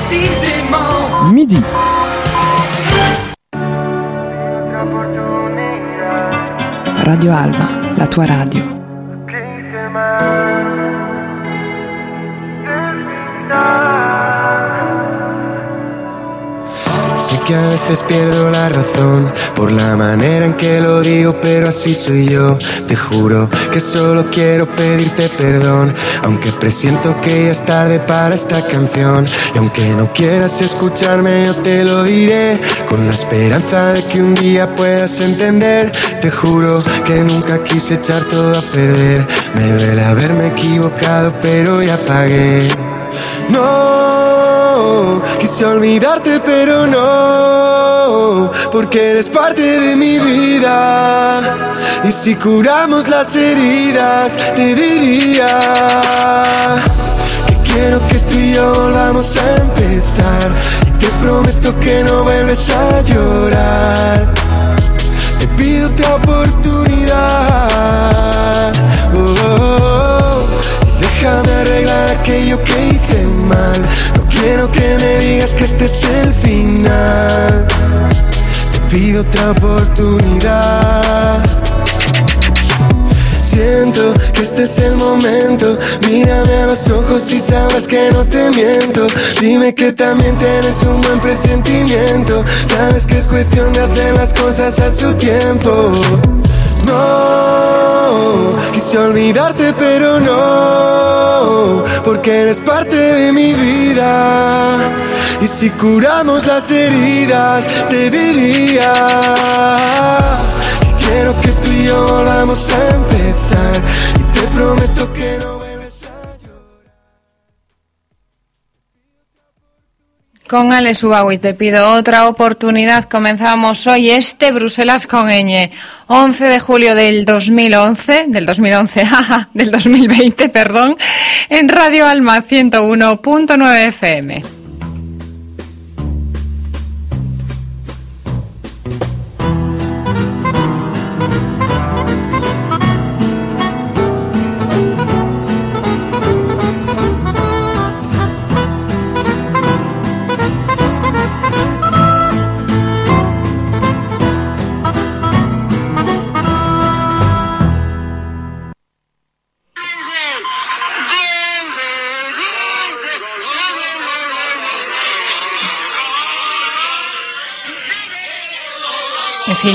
précisément midi. Radio Alba, la tua radio. Sé que a veces pierdo la razón por la manera en que lo digo, pero así soy yo. Te juro que solo quiero pedirte perdón, aunque presiento que ya es tarde para esta canción. Y aunque no quieras escucharme, yo te lo diré con la esperanza de que un día puedas entender. Te juro que nunca quise echar todo a perder. Me duele haberme equivocado, pero ya pagué. No, quise olvidarte pero no, porque eres parte de mi vida. Y si curamos las heridas, te diría que quiero que tú y yo volvamos a empezar. Y te prometo que no vuelves a llorar. Te pido otra oportunidad. Oh, oh, oh. Y déjame arreglar aquello que hice mal. Quiero que me digas que este es el final. Te pido otra oportunidad. Siento que este es el momento. Mírame a los ojos y sabrás que no te miento. Dime que también tienes un buen presentimiento. Sabes que es cuestión de hacer las cosas a su tiempo. No, quise olvidarte, pero no, porque eres parte de mi vida. Y si curamos las heridas, te diría que quiero que tú y yo volvamos a empezar. Y te prometo que no Con Alex Ubago y te pido otra oportunidad. Comenzamos hoy este Bruselas con ñ. 11 de julio del 2011, del 2011, jaja, del 2020, perdón, en Radio Alma 101.9 FM.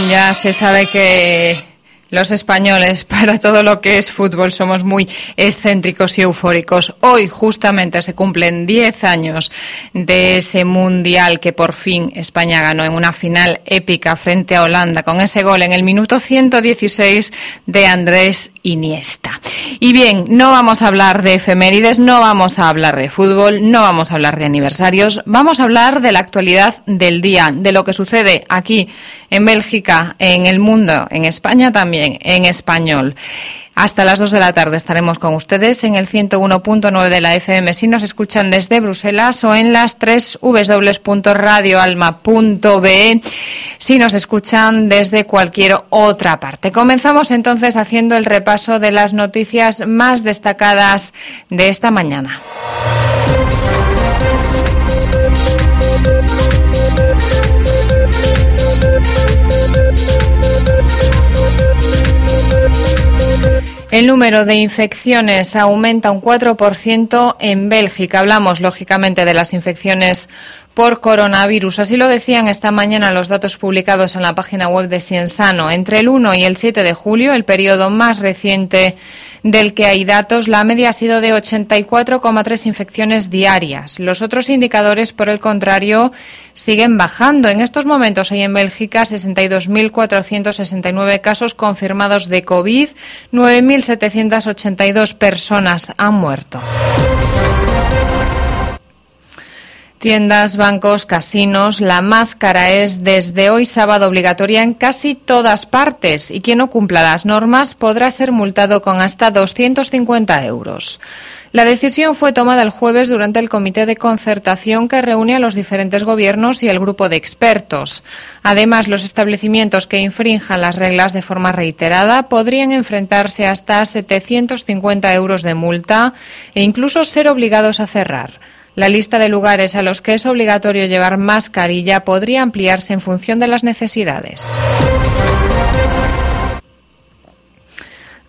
Ya se sabe que los españoles, para todo lo que es fútbol, somos muy excéntricos y eufóricos. Hoy, justamente, se cumplen 10 años de ese mundial que por fin España ganó en una final épica frente a Holanda, con ese gol en el minuto 116 de Andrés Iniesta. Y bien, no vamos a hablar de efemérides, no vamos a hablar de fútbol, no vamos a hablar de aniversarios, vamos a hablar de la actualidad del día, de lo que sucede aquí en Bélgica, en el mundo, en España también, en español. Hasta las 2 de la tarde estaremos con ustedes en el 101.9 de la FM si nos escuchan desde Bruselas o en las 3 www.radioalma.be si nos escuchan desde cualquier otra parte. Comenzamos entonces haciendo el repaso de las noticias más destacadas de esta mañana. El número de infecciones aumenta un 4% en Bélgica. Hablamos, lógicamente, de las infecciones por coronavirus. Así lo decían esta mañana los datos publicados en la página web de Ciensano. Entre el 1 y el 7 de julio, el periodo más reciente del que hay datos, la media ha sido de 84,3 infecciones diarias. Los otros indicadores, por el contrario, siguen bajando. En estos momentos hay en Bélgica 62.469 casos confirmados de COVID, 9.782 personas han muerto. Tiendas, bancos, casinos, la máscara es desde hoy sábado obligatoria en casi todas partes y quien no cumpla las normas podrá ser multado con hasta 250 euros. La decisión fue tomada el jueves durante el comité de concertación que reúne a los diferentes gobiernos y el grupo de expertos. Además, los establecimientos que infrinjan las reglas de forma reiterada podrían enfrentarse hasta 750 euros de multa e incluso ser obligados a cerrar. La lista de lugares a los que es obligatorio llevar mascarilla podría ampliarse en función de las necesidades.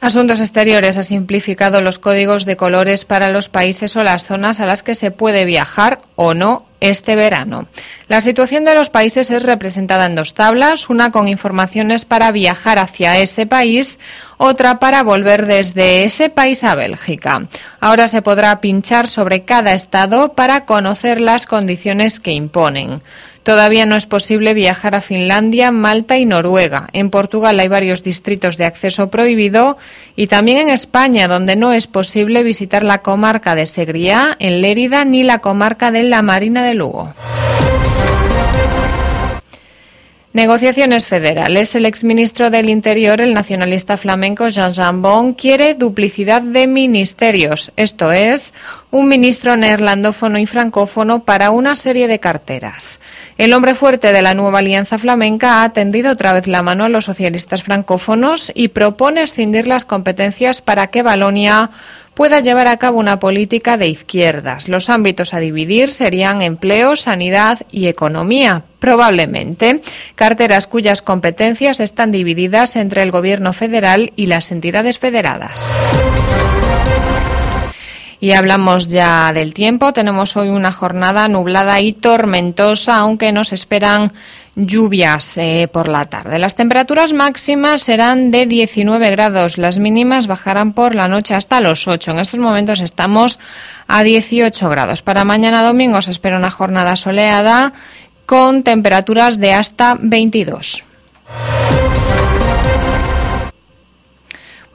Asuntos Exteriores ha simplificado los códigos de colores para los países o las zonas a las que se puede viajar o no este verano. La situación de los países es representada en dos tablas, una con informaciones para viajar hacia ese país, otra para volver desde ese país a Bélgica. Ahora se podrá pinchar sobre cada estado para conocer las condiciones que imponen. Todavía no es posible viajar a Finlandia, Malta y Noruega. En Portugal hay varios distritos de acceso prohibido y también en España, donde no es posible visitar la comarca de Segriá, en Lérida, ni la comarca de La Marina de Lugo. Negociaciones federales. El exministro del Interior, el nacionalista flamenco Jean Jambon, quiere duplicidad de ministerios, esto es, un ministro neerlandófono y francófono para una serie de carteras. El hombre fuerte de la nueva alianza flamenca ha tendido otra vez la mano a los socialistas francófonos y propone escindir las competencias para que Valonia pueda llevar a cabo una política de izquierdas. Los ámbitos a dividir serían empleo, sanidad y economía, probablemente, carteras cuyas competencias están divididas entre el Gobierno federal y las entidades federadas. Y hablamos ya del tiempo. Tenemos hoy una jornada nublada y tormentosa, aunque nos esperan lluvias eh, por la tarde. Las temperaturas máximas serán de 19 grados, las mínimas bajarán por la noche hasta los 8. En estos momentos estamos a 18 grados. Para mañana domingo se espera una jornada soleada con temperaturas de hasta 22.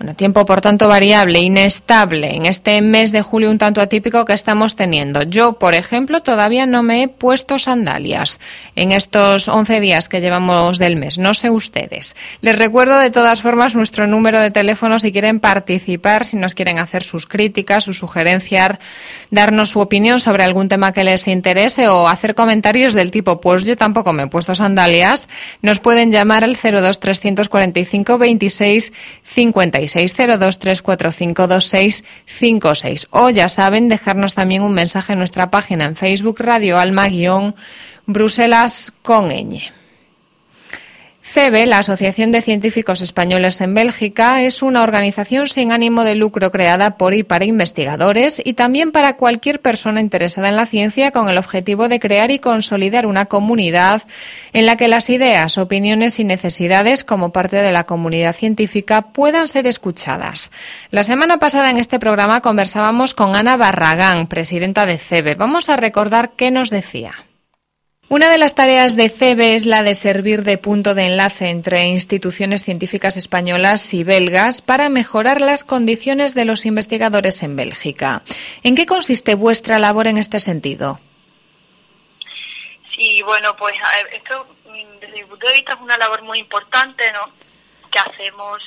Bueno, tiempo por tanto variable, inestable en este mes de julio un tanto atípico que estamos teniendo. Yo, por ejemplo, todavía no me he puesto sandalias en estos 11 días que llevamos del mes. No sé ustedes. Les recuerdo de todas formas nuestro número de teléfono si quieren participar, si nos quieren hacer sus críticas, sus sugerencias, darnos su opinión sobre algún tema que les interese o hacer comentarios del tipo, pues yo tampoco me he puesto sandalias. Nos pueden llamar al 02 345 26 56 602 O ya saben, dejarnos también un mensaje en nuestra página en Facebook Radio Alma-Bruselas con ñ. CEBE, la Asociación de Científicos Españoles en Bélgica, es una organización sin ánimo de lucro creada por y para investigadores y también para cualquier persona interesada en la ciencia con el objetivo de crear y consolidar una comunidad en la que las ideas, opiniones y necesidades como parte de la comunidad científica puedan ser escuchadas. La semana pasada en este programa conversábamos con Ana Barragán, presidenta de CEBE. Vamos a recordar qué nos decía. Una de las tareas de CEBE es la de servir de punto de enlace entre instituciones científicas españolas y belgas para mejorar las condiciones de los investigadores en Bélgica. ¿En qué consiste vuestra labor en este sentido? Sí, bueno, pues esto desde mi punto de vista es una labor muy importante, ¿no? Que hacemos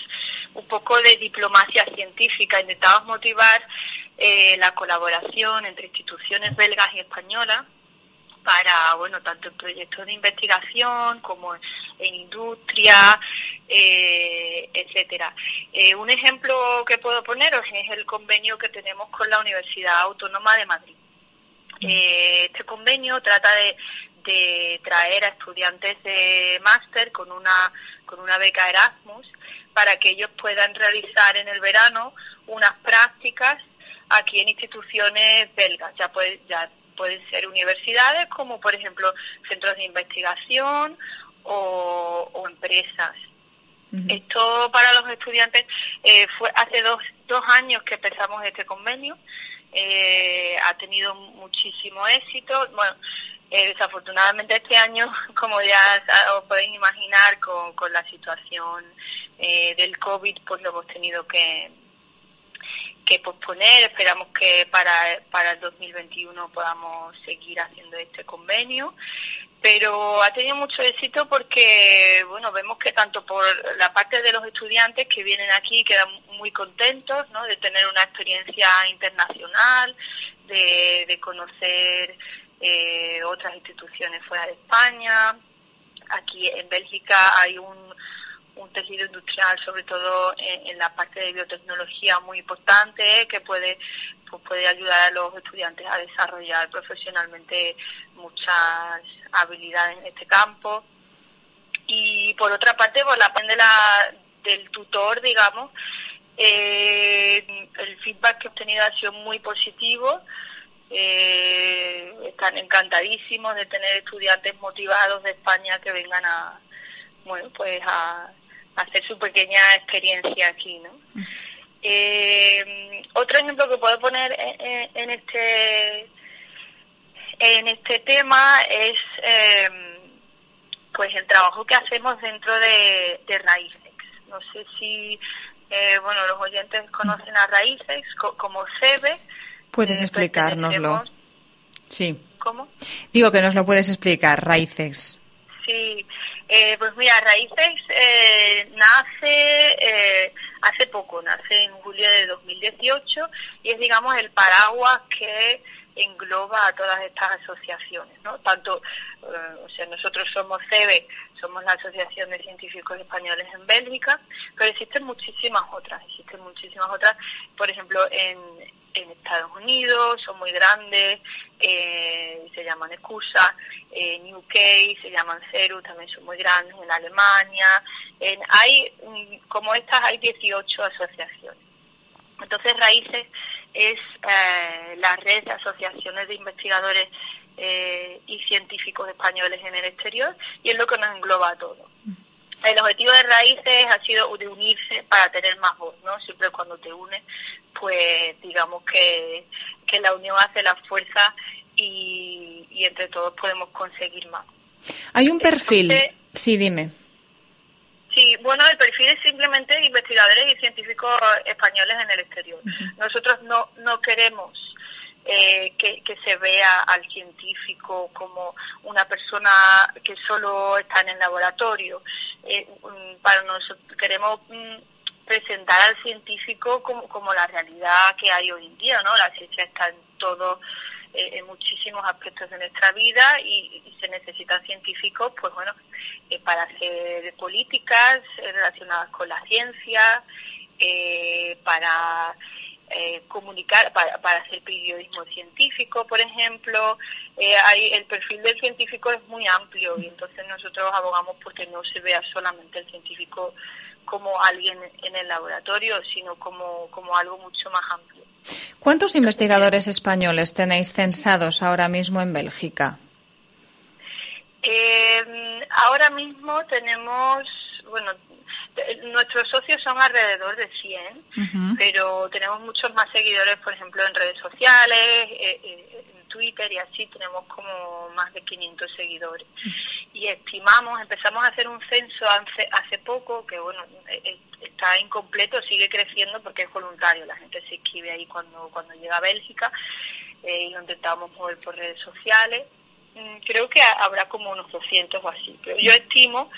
un poco de diplomacia científica, intentamos motivar eh, la colaboración entre instituciones belgas y españolas para, bueno, tanto en proyectos de investigación como en industria, eh, etcétera. Eh, un ejemplo que puedo poneros es el convenio que tenemos con la Universidad Autónoma de Madrid. Mm. Eh, este convenio trata de, de traer a estudiantes de máster con una, con una beca Erasmus para que ellos puedan realizar en el verano unas prácticas aquí en instituciones belgas. Ya, puede, ya pueden ser universidades como por ejemplo centros de investigación o, empresas. Esto para los estudiantes eh, fue hace dos, dos años que empezamos este convenio. Eh, ha tenido muchísimo éxito. Bueno, eh, desafortunadamente este año, como ya os podéis imaginar, con, con la situación del COVID, pues lo hemos tenido que, que posponer. Esperamos que para, para el 2021 podamos seguir haciendo este convenio. Pero ha tenido mucho éxito porque, bueno, vemos que tanto por la parte de los estudiantes que vienen aquí quedan muy contentos, ¿no? De tener una experiencia internacional, de, de conocer eh, otras instituciones fuera de España. Aquí en Bélgica hay un un tejido industrial, sobre todo en, la parte de biotecnología, muy importante, que puede, pues puede ayudar a los estudiantes a desarrollar profesionalmente muchas habilidades en este campo. Y por otra parte, por la parte la, del tutor, digamos, eh, el feedback que he obtenido ha sido muy positivo. Eh, están encantadísimos de tener estudiantes motivados de España que vengan a, bueno, pues a, hacer su pequeña experiencia aquí, ¿no? Eh, otro ejemplo que puedo poner en, este en este tema es pues el trabajo que hacemos dentro de, de Raíces. No sé si eh, bueno, los oyentes conocen a Raíces como CEBE. Puedes eh, explicárnoslo. Sí. ¿Cómo? Digo que nos lo puedes explicar, Raíces. Sí, eh, pues mira, Raíces nace hace poco, nace en julio de 2018 y es, digamos, el paraguas que engloba a todas estas asociaciones, ¿no? Tanto, o sea, nosotros somos CEBE, somos la Asociación de Científicos Españoles en Bélgica, pero existen muchísimas otras, existen muchísimas otras, por ejemplo, en, Estados Unidos, son muy grandes, eh, llaman ECUSA, en UK se llaman CERU, también son muy grandes, en Alemania, en, hay, como estas hay 18 asociaciones. Entonces, Raíces es eh, la red de asociaciones de investigadores eh, y científicos españoles en el exterior y es lo que nos engloba a todos. El objetivo de Raíces ha sido de unirse para tener más voz, ¿no? Siempre cuando te unes, pues digamos que, que la unión hace la fuerza y, y entre todos podemos conseguir más. Hay un perfil, sí, dime. Sí, bueno, el perfil es simplemente investigadores y científicos españoles en el exterior. Nosotros no, no queremos eh, que, se vea al científico como una persona que solo está en el laboratorio. Eh, mm, para nosotros queremos mm, presentar al científico como, como la realidad que hay hoy en día, ¿no? La ciencia está en todo eh, en muchísimos aspectos de nuestra vida y, se necesitan científicos, pues bueno, para hacer políticas relacionadas con la ciencia, para eh, comunicar, para, para, hacer periodismo científico, por ejemplo. Eh, hay, el perfil del científico es muy amplio y entonces nosotros abogamos porque no se vea solamente el científico como alguien en el laboratorio, sino como, como algo mucho más amplio. ¿Cuántos investigadores españoles tenéis censados ahora mismo en Bélgica? Eh, ahora mismo tenemos, bueno, Nuestros socios son alrededor de 100, pero tenemos muchos más seguidores, por ejemplo, en redes sociales, eh, eh, en Twitter y así tenemos como más de 500 seguidores. Y estimamos, empezamos a hacer un censo hace, hace poco, que bueno, eh, está incompleto, sigue creciendo porque es voluntario, la gente se inscribe ahí cuando, cuando llega a Bélgica y lo intentamos mover por redes sociales. Mm, creo que habrá como unos 200 o así, pero yo estimo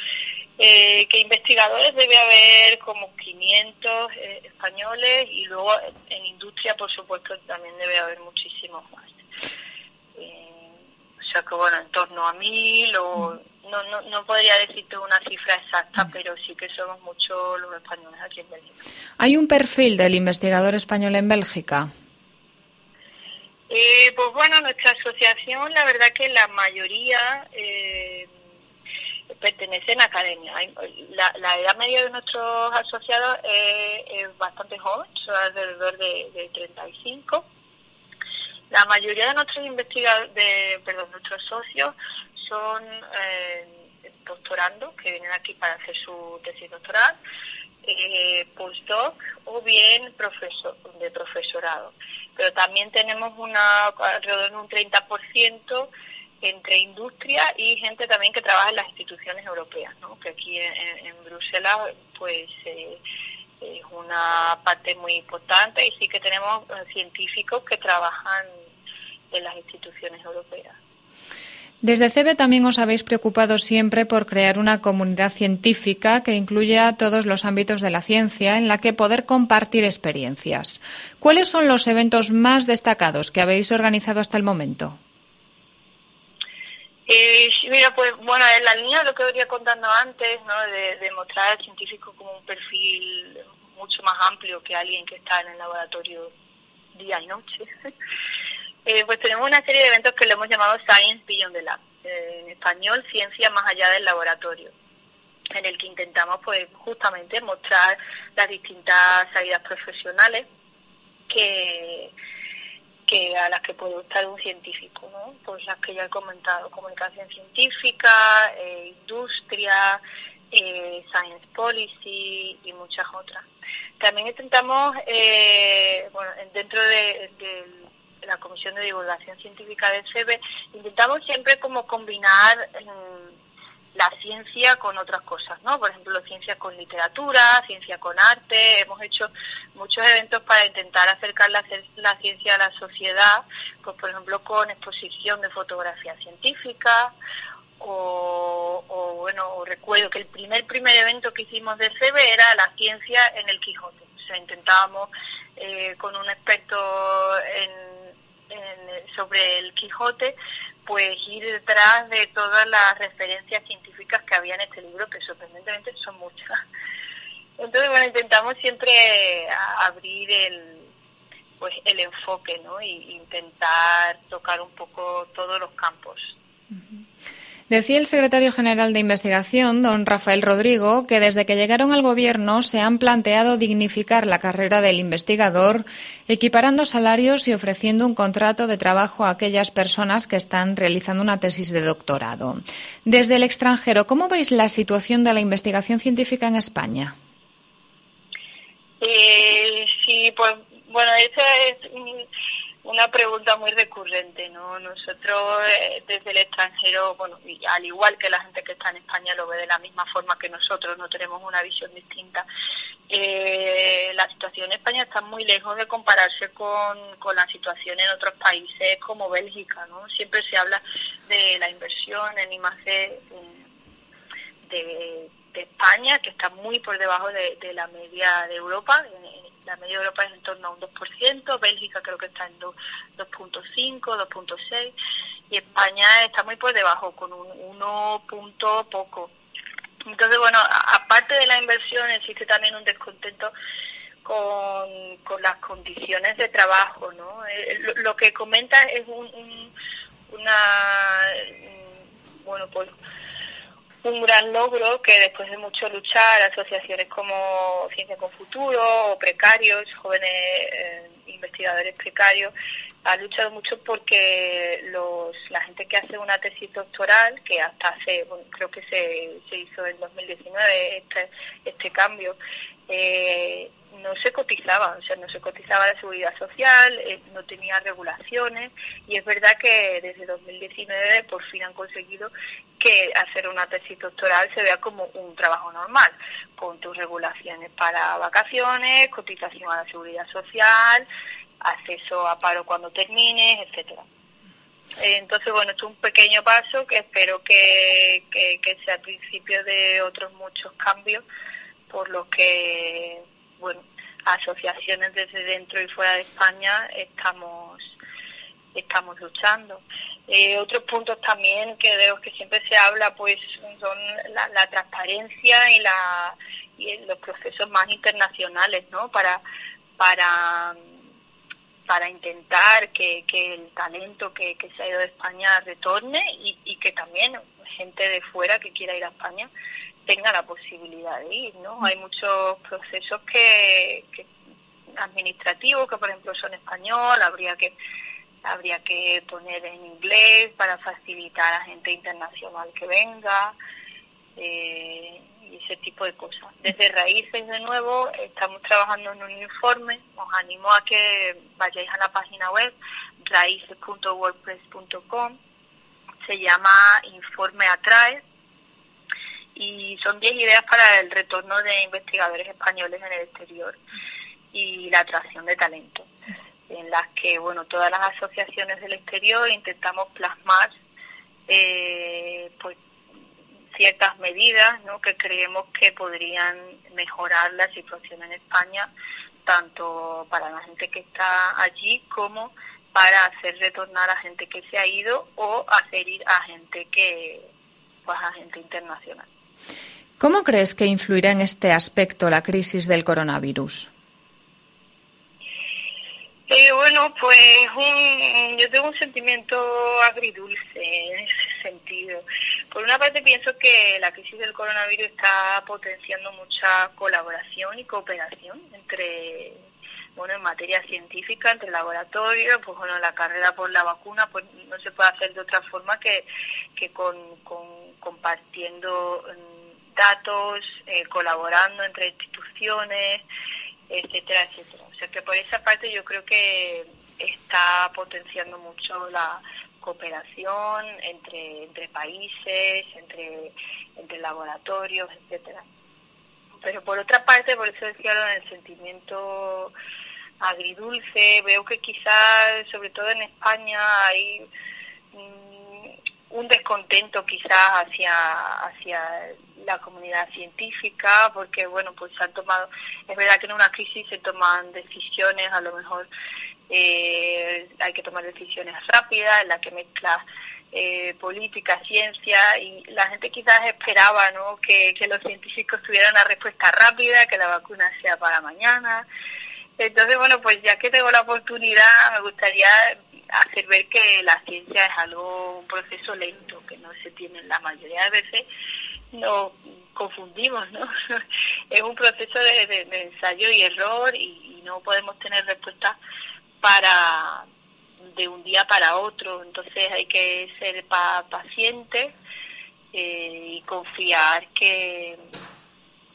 eh, que investigadores debe haber como 500 eh, españoles y luego en industria, por supuesto, también debe haber muchísimos más. Eh, o sea que, bueno, en torno a mil o... No, no, no podría decirte una cifra exacta, pero sí que somos muchos los españoles aquí en Bélgica. ¿Hay un perfil del investigador español en Bélgica? pues bueno, nuestra asociación, la verdad que la mayoría eh, pertenecen a academia. La, edad media de nuestros asociados es, bastante joven, son alrededor de, 35. La mayoría de nuestros investigadores, de, perdón, nuestros socios son eh, doctorandos que vienen aquí para hacer su tesis doctoral, eh, postdoc o bien profesor, de profesorado. Pero también tenemos una alrededor de un 30% entre industria y gente también que trabaja en las instituciones europeas, ¿no? que aquí en, Bruselas pues eh, es una parte muy importante y sí que tenemos eh, científicos que trabajan en las instituciones europeas. Desde CEBE también os habéis preocupado siempre por crear una comunidad científica que incluya todos los ámbitos de la ciencia en la que poder compartir experiencias. ¿Cuáles son los eventos más destacados que habéis organizado hasta el momento? Eh, mira, pues bueno, en la línea de lo que venía contando antes, ¿no? de, mostrar al científico como un perfil mucho más amplio que alguien que está en el laboratorio día y noche, eh, pues tenemos una serie de eventos que le hemos llamado Science Beyond the Lab, eh, en español, ciencia más allá del laboratorio en el que intentamos pues justamente mostrar las distintas salidas profesionales que que a las que puede estar un científico, ¿no? Pues las que ya he comentado, comunicación científica, eh, industria, science policy y muchas otras. También intentamos, eh, bueno, dentro de, la Comisión de Divulgación Científica del CEBE, intentamos siempre como combinar la ciencia con otras cosas, ¿no? Por ejemplo, ciencia con literatura, ciencia con arte. Hemos hecho muchos eventos para intentar acercar la, ciencia a la sociedad, pues por ejemplo con exposición de fotografía científica o, bueno, recuerdo que el primer primer evento que hicimos de CEBE era la ciencia en el Quijote. O sea, intentábamos eh, con un experto sobre el Quijote pues ir detrás de todas las referencias científicas que había en este libro, que sorprendentemente son muchas. Entonces, bueno, intentamos siempre abrir el, pues, el enfoque, ¿no? Y intentar tocar un poco todos los campos. Decía el secretario general de Investigación, don Rafael Rodrigo, que desde que llegaron al Gobierno se han planteado dignificar la carrera del investigador, equiparando salarios y ofreciendo un contrato de trabajo a aquellas personas que están realizando una tesis de doctorado. Desde el extranjero, ¿cómo veis la situación de la investigación científica en España? Eh, sí, pues bueno, eso es una pregunta muy recurrente, ¿no? Nosotros eh, desde el extranjero, bueno, y al igual que la gente que está en España lo ve de la misma forma que nosotros, no tenemos una visión distinta. Eh, la situación en España está muy lejos de compararse con, con la situación en otros países como Bélgica, ¿no? Siempre se habla de la inversión en I+.D. De, de, España, que está muy por debajo de, de la media de Europa, la media de Europa es en torno a un 2%, Bélgica creo que está en 2.5, 2.6 y España está muy por debajo, con un 1 punto poco. Entonces, bueno, aparte de la inversión existe también un descontento con, con las condiciones de trabajo, ¿no? Eh, lo, que comenta es un, una, bueno, pues un gran logro que después de mucho luchar, asociaciones como Ciencia con Futuro o precarios, jóvenes eh, investigadores precarios, ha luchado mucho porque los, la gente que hace una tesis doctoral, que hasta hace, bueno, creo que se, se hizo en 2019 este, este cambio, eh, no se cotizaba, o sea, no se cotizaba la seguridad social, eh, no tenía regulaciones y es verdad que desde 2019 por fin han conseguido que hacer una tesis doctoral se vea como un trabajo normal, con tus regulaciones para vacaciones, cotización a la seguridad social, acceso a paro cuando termines, etcétera. Entonces, bueno, esto es un pequeño paso que espero que, que sea el principio de otros muchos cambios por lo que, bueno, asociaciones desde dentro y fuera de España estamos estamos luchando. Eh, otros puntos también que veo que siempre se habla, pues, son la, transparencia y la y los procesos más internacionales, ¿no? Para para para intentar que, que el talento que, que se ha ido de España retorne y, y que también gente de fuera que quiera ir a España tenga la posibilidad de ir, ¿no? Hay muchos procesos que, administrativos que, por ejemplo, son español, habría que habría que poner en inglés para facilitar a gente internacional que venga eh, y ese tipo de cosas. Desde Raíces, de nuevo, estamos trabajando en un informe. Os animo a que vayáis a la página web raíces.wordpress.com. Se llama Informe Atrae y son 10 ideas para el retorno de investigadores españoles en el exterior y la atracción de talento, en las que bueno todas las asociaciones del exterior intentamos plasmar eh, pues ciertas medidas ¿no? que creemos que podrían mejorar la situación en España tanto para la gente que está allí como para hacer retornar a gente que se ha ido o hacer ir a gente que, pues a gente internacional. ¿Cómo crees que influirá en este aspecto la crisis del coronavirus? Eh, bueno, pues yo tengo un sentimiento agridulce en ese sentido. Por una parte pienso que la crisis del coronavirus está potenciando mucha colaboración y cooperación entre, bueno, en materia científica, entre laboratorios, pues bueno, la carrera por la vacuna, pues no se puede hacer de otra forma que, que con, compartiendo mm, datos, eh, colaborando entre instituciones, etcétera, etcétera. O sea que por esa parte yo creo que está potenciando mucho la cooperación entre, entre países, entre, entre laboratorios, etcétera. Pero por otra parte, por eso decía lo del sentimiento agridulce, veo que quizás, sobre todo en España, hay mm, un descontento quizás hacia, hacia la comunidad científica, porque bueno, pues se han tomado, es verdad que en una crisis se toman decisiones, a lo mejor eh, hay que tomar decisiones rápidas, en la que mezcla eh, política, ciencia, y la gente quizás esperaba ¿no? que, que los científicos tuvieran una respuesta rápida, que la vacuna sea para mañana. Entonces, bueno, pues ya que tengo la oportunidad, me gustaría hacer ver que la ciencia es algo, un proceso lento, que no se tiene la mayoría de veces, no confundimos, ¿no? es un proceso de, ensayo y error y, no podemos tener respuesta para de un día para otro. Entonces hay que ser paciente eh, y confiar que,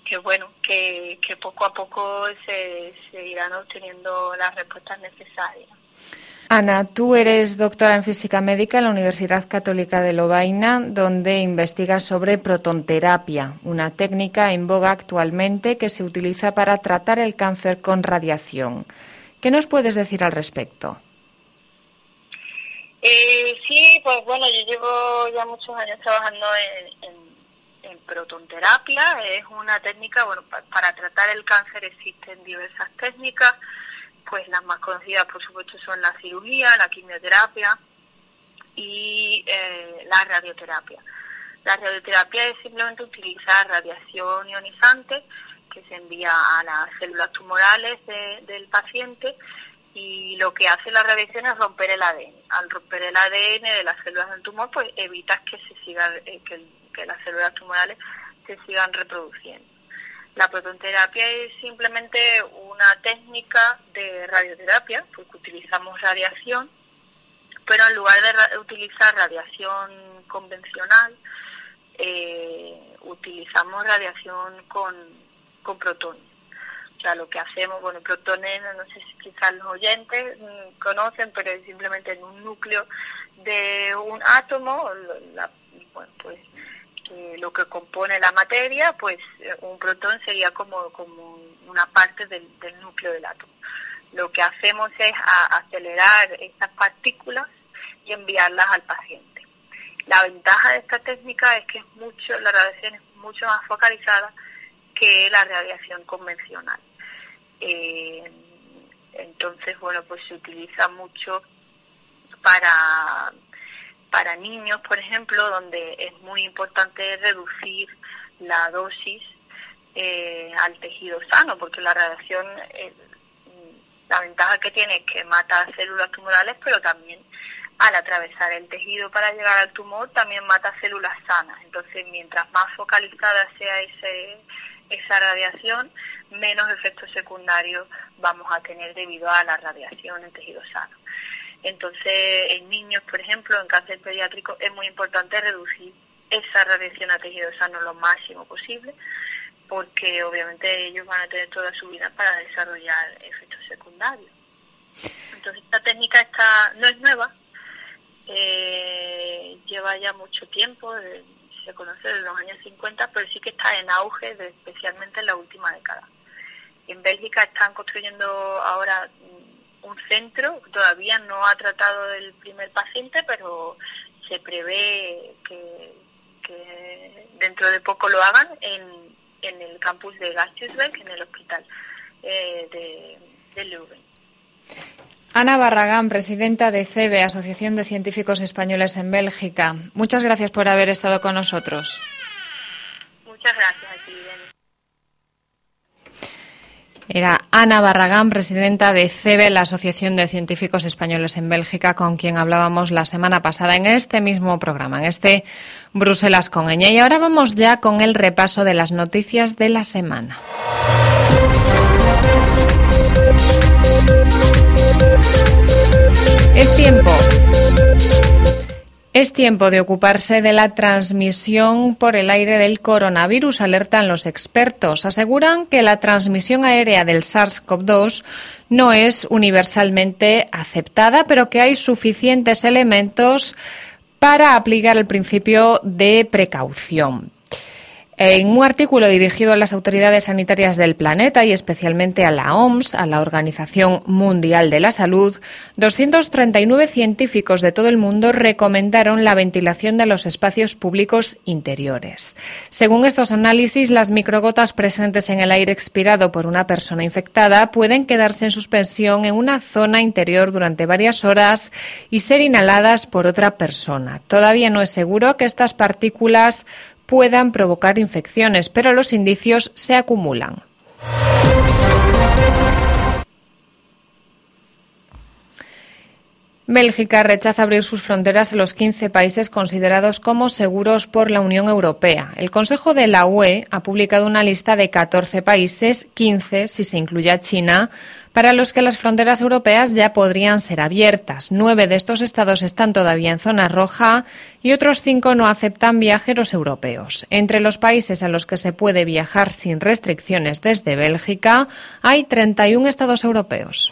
que bueno, que, que poco a poco se, se irán obteniendo las respuestas necesarias. Ana, tú eres doctora en física médica en la Universidad Católica de Lovaina, donde investigas sobre protonterapia, una técnica en boga actualmente que se utiliza para tratar el cáncer con radiación. ¿Qué nos puedes decir al respecto? Eh, sí, pues bueno, yo llevo ya muchos años trabajando en, protonterapia. Es una técnica, bueno, para tratar el cáncer existen diversas técnicas pues las más conocidas por supuesto son la cirugía, la quimioterapia y eh, la radioterapia. La radioterapia es simplemente utilizar radiación ionizante que se envía a las células tumorales del paciente y lo que hace la radiación es romper el ADN. Al romper el ADN de las células del tumor, pues evitas que se siga, eh, que las células tumorales se sigan reproduciendo. La protonterapia es simplemente una técnica de radioterapia, porque utilizamos radiación, pero en lugar de utilizar radiación convencional, eh, utilizamos radiación con, con protones. O sea, lo que hacemos, bueno, protones, no sé si quizás los oyentes mm, conocen, pero simplemente en un núcleo de un átomo, pues lo que compone la materia, pues eh, un protón sería como, como una parte del, núcleo del átomo. Lo que hacemos es acelerar estas partículas y enviarlas al paciente. La ventaja de esta técnica es que es mucho, la radiación es mucho más focalizada que la radiación convencional. Eh, entonces, bueno, pues se utiliza mucho para para niños, por ejemplo, donde es muy importante reducir la dosis eh, al tejido sano, porque la radiación, eh, la ventaja que tiene es que mata células tumorales, pero también al atravesar el tejido para llegar al tumor, también mata células sanas. Entonces, mientras más focalizada sea ese, esa radiación, menos efectos secundarios vamos a tener debido a la radiación en tejido sano. Entonces, en niños, por ejemplo, en cáncer pediátrico, es muy importante reducir esa radiación a tejido sano lo máximo posible, porque obviamente ellos van a tener toda su vida para desarrollar efectos secundarios. Entonces, esta técnica está no es nueva, eh, lleva ya mucho tiempo, se conoce desde los años 50, pero sí que está en auge, especialmente en la última década. En Bélgica están construyendo ahora un centro, todavía no ha tratado el primer paciente, pero se prevé que, dentro de poco lo hagan en, en el campus de Gasthuisberg, en el hospital eh, de, de Leuven. Ana Barragán, presidenta de CEBE, Asociación de Científicos Españoles en Bélgica. Muchas gracias por haber estado con nosotros. Muchas gracias a ti, Era Ana Barragán, presidenta de CEBE, la Asociación de Científicos Españoles en Bélgica, con quien hablábamos la semana pasada en este mismo programa, en este Bruselas con ella. Y ahora vamos ya con el repaso de las noticias de la semana. Es tiempo. Es tiempo de ocuparse de la transmisión por el aire del coronavirus, alertan los expertos. Aseguran que la transmisión aérea del SARS-CoV-2 no es universalmente aceptada, pero que hay suficientes elementos para aplicar el principio de precaución. En un artículo dirigido a las autoridades sanitarias del planeta y especialmente a la OMS, a la Organización Mundial de la Salud, 239 científicos de todo el mundo recomendaron la ventilación de los espacios públicos interiores. Según estos análisis, las microgotas presentes en el aire expirado por una persona infectada pueden quedarse en suspensión en una zona interior durante varias horas y ser inhaladas por otra persona. Todavía no es seguro que estas partículas puedan provocar infecciones, pero los indicios se acumulan. Bélgica rechaza abrir sus fronteras a los 15 países considerados como seguros por la Unión Europea. El Consejo de la UE ha publicado una lista de 14 países, 15 si se incluye a China, para los que las fronteras europeas ya podrían ser abiertas. Nueve de estos estados están todavía en zona roja y otros cinco no aceptan viajeros europeos. Entre los países a los que se puede viajar sin restricciones desde Bélgica hay 31 estados europeos.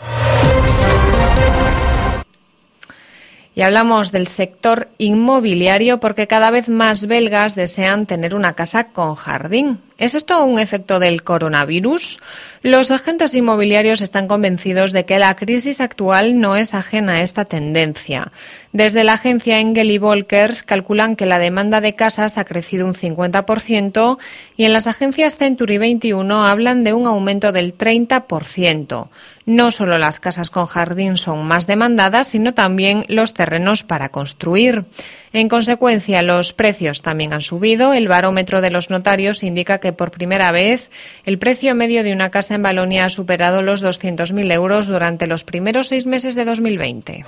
Y hablamos del sector inmobiliario porque cada vez más belgas desean tener una casa con jardín. ¿Es esto un efecto del coronavirus? Los agentes inmobiliarios están convencidos de que la crisis actual no es ajena a esta tendencia. Desde la agencia Engel y Volkers calculan que la demanda de casas ha crecido un 50% y en las agencias Century 21 hablan de un aumento del 30%. No solo las casas con jardín son más demandadas, sino también los terrenos para construir. En consecuencia, los precios también han subido. El barómetro de los notarios indica que por primera vez el precio medio de una casa en Balonia ha superado los 200.000 euros durante los primeros seis meses de 2020.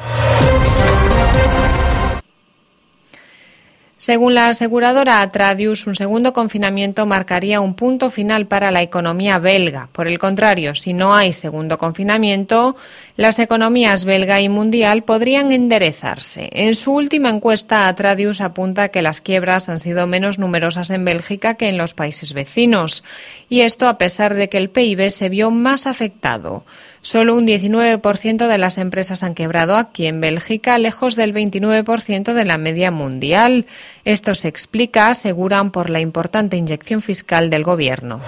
Según la aseguradora Atradius, un segundo confinamiento marcaría un punto final para la economía belga. Por el contrario, si no hay segundo confinamiento, las economías belga y mundial podrían enderezarse. En su última encuesta, Atradius apunta que las quiebras han sido menos numerosas en Bélgica que en los países vecinos, y esto a pesar de que el PIB se vio más afectado. Solo un 19% de las empresas han quebrado aquí en Bélgica, lejos del 29% de la media mundial. Esto se explica, aseguran, por la importante inyección fiscal del Gobierno.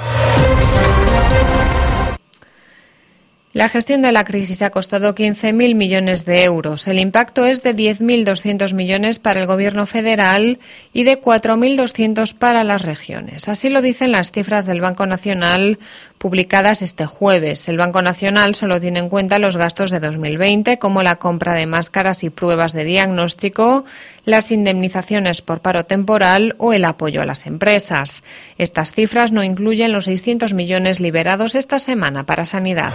La gestión de la crisis ha costado 15.000 millones de euros. El impacto es de 10.200 millones para el Gobierno federal y de 4.200 para las regiones. Así lo dicen las cifras del Banco Nacional publicadas este jueves. El Banco Nacional solo tiene en cuenta los gastos de 2020, como la compra de máscaras y pruebas de diagnóstico, las indemnizaciones por paro temporal o el apoyo a las empresas. Estas cifras no incluyen los 600 millones liberados esta semana para sanidad.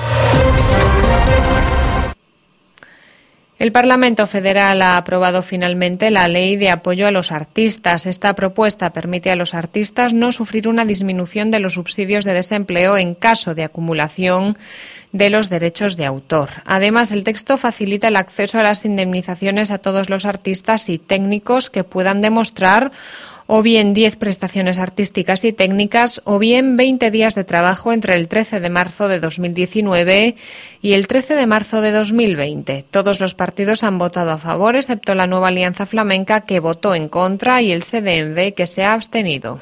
El Parlamento Federal ha aprobado finalmente la ley de apoyo a los artistas. Esta propuesta permite a los artistas no sufrir una disminución de los subsidios de desempleo en caso de acumulación de los derechos de autor. Además, el texto facilita el acceso a las indemnizaciones a todos los artistas y técnicos que puedan demostrar o bien 10 prestaciones artísticas y técnicas, o bien 20 días de trabajo entre el 13 de marzo de 2019 y el 13 de marzo de 2020. Todos los partidos han votado a favor, excepto la nueva Alianza Flamenca, que votó en contra, y el CDMV, que se ha abstenido.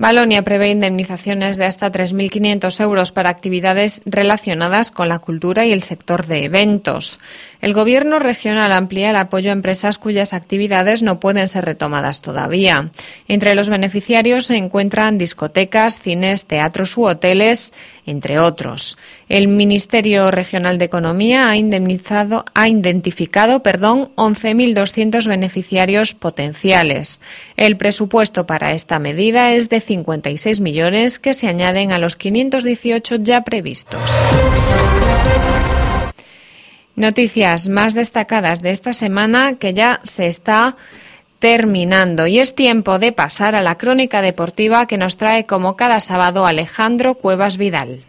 Balonia prevé indemnizaciones de hasta 3.500 euros para actividades relacionadas con la cultura y el sector de eventos. El Gobierno regional amplía el apoyo a empresas cuyas actividades no pueden ser retomadas todavía. Entre los beneficiarios se encuentran discotecas, cines, teatros u hoteles, entre otros. El Ministerio Regional de Economía ha indemnizado, ha identificado, perdón, 11.200 beneficiarios potenciales. El presupuesto para esta medida es de 56 millones que se añaden a los 518 ya previstos. Noticias más destacadas de esta semana que ya se está terminando y es tiempo de pasar a la crónica deportiva que nos trae como cada sábado Alejandro Cuevas Vidal.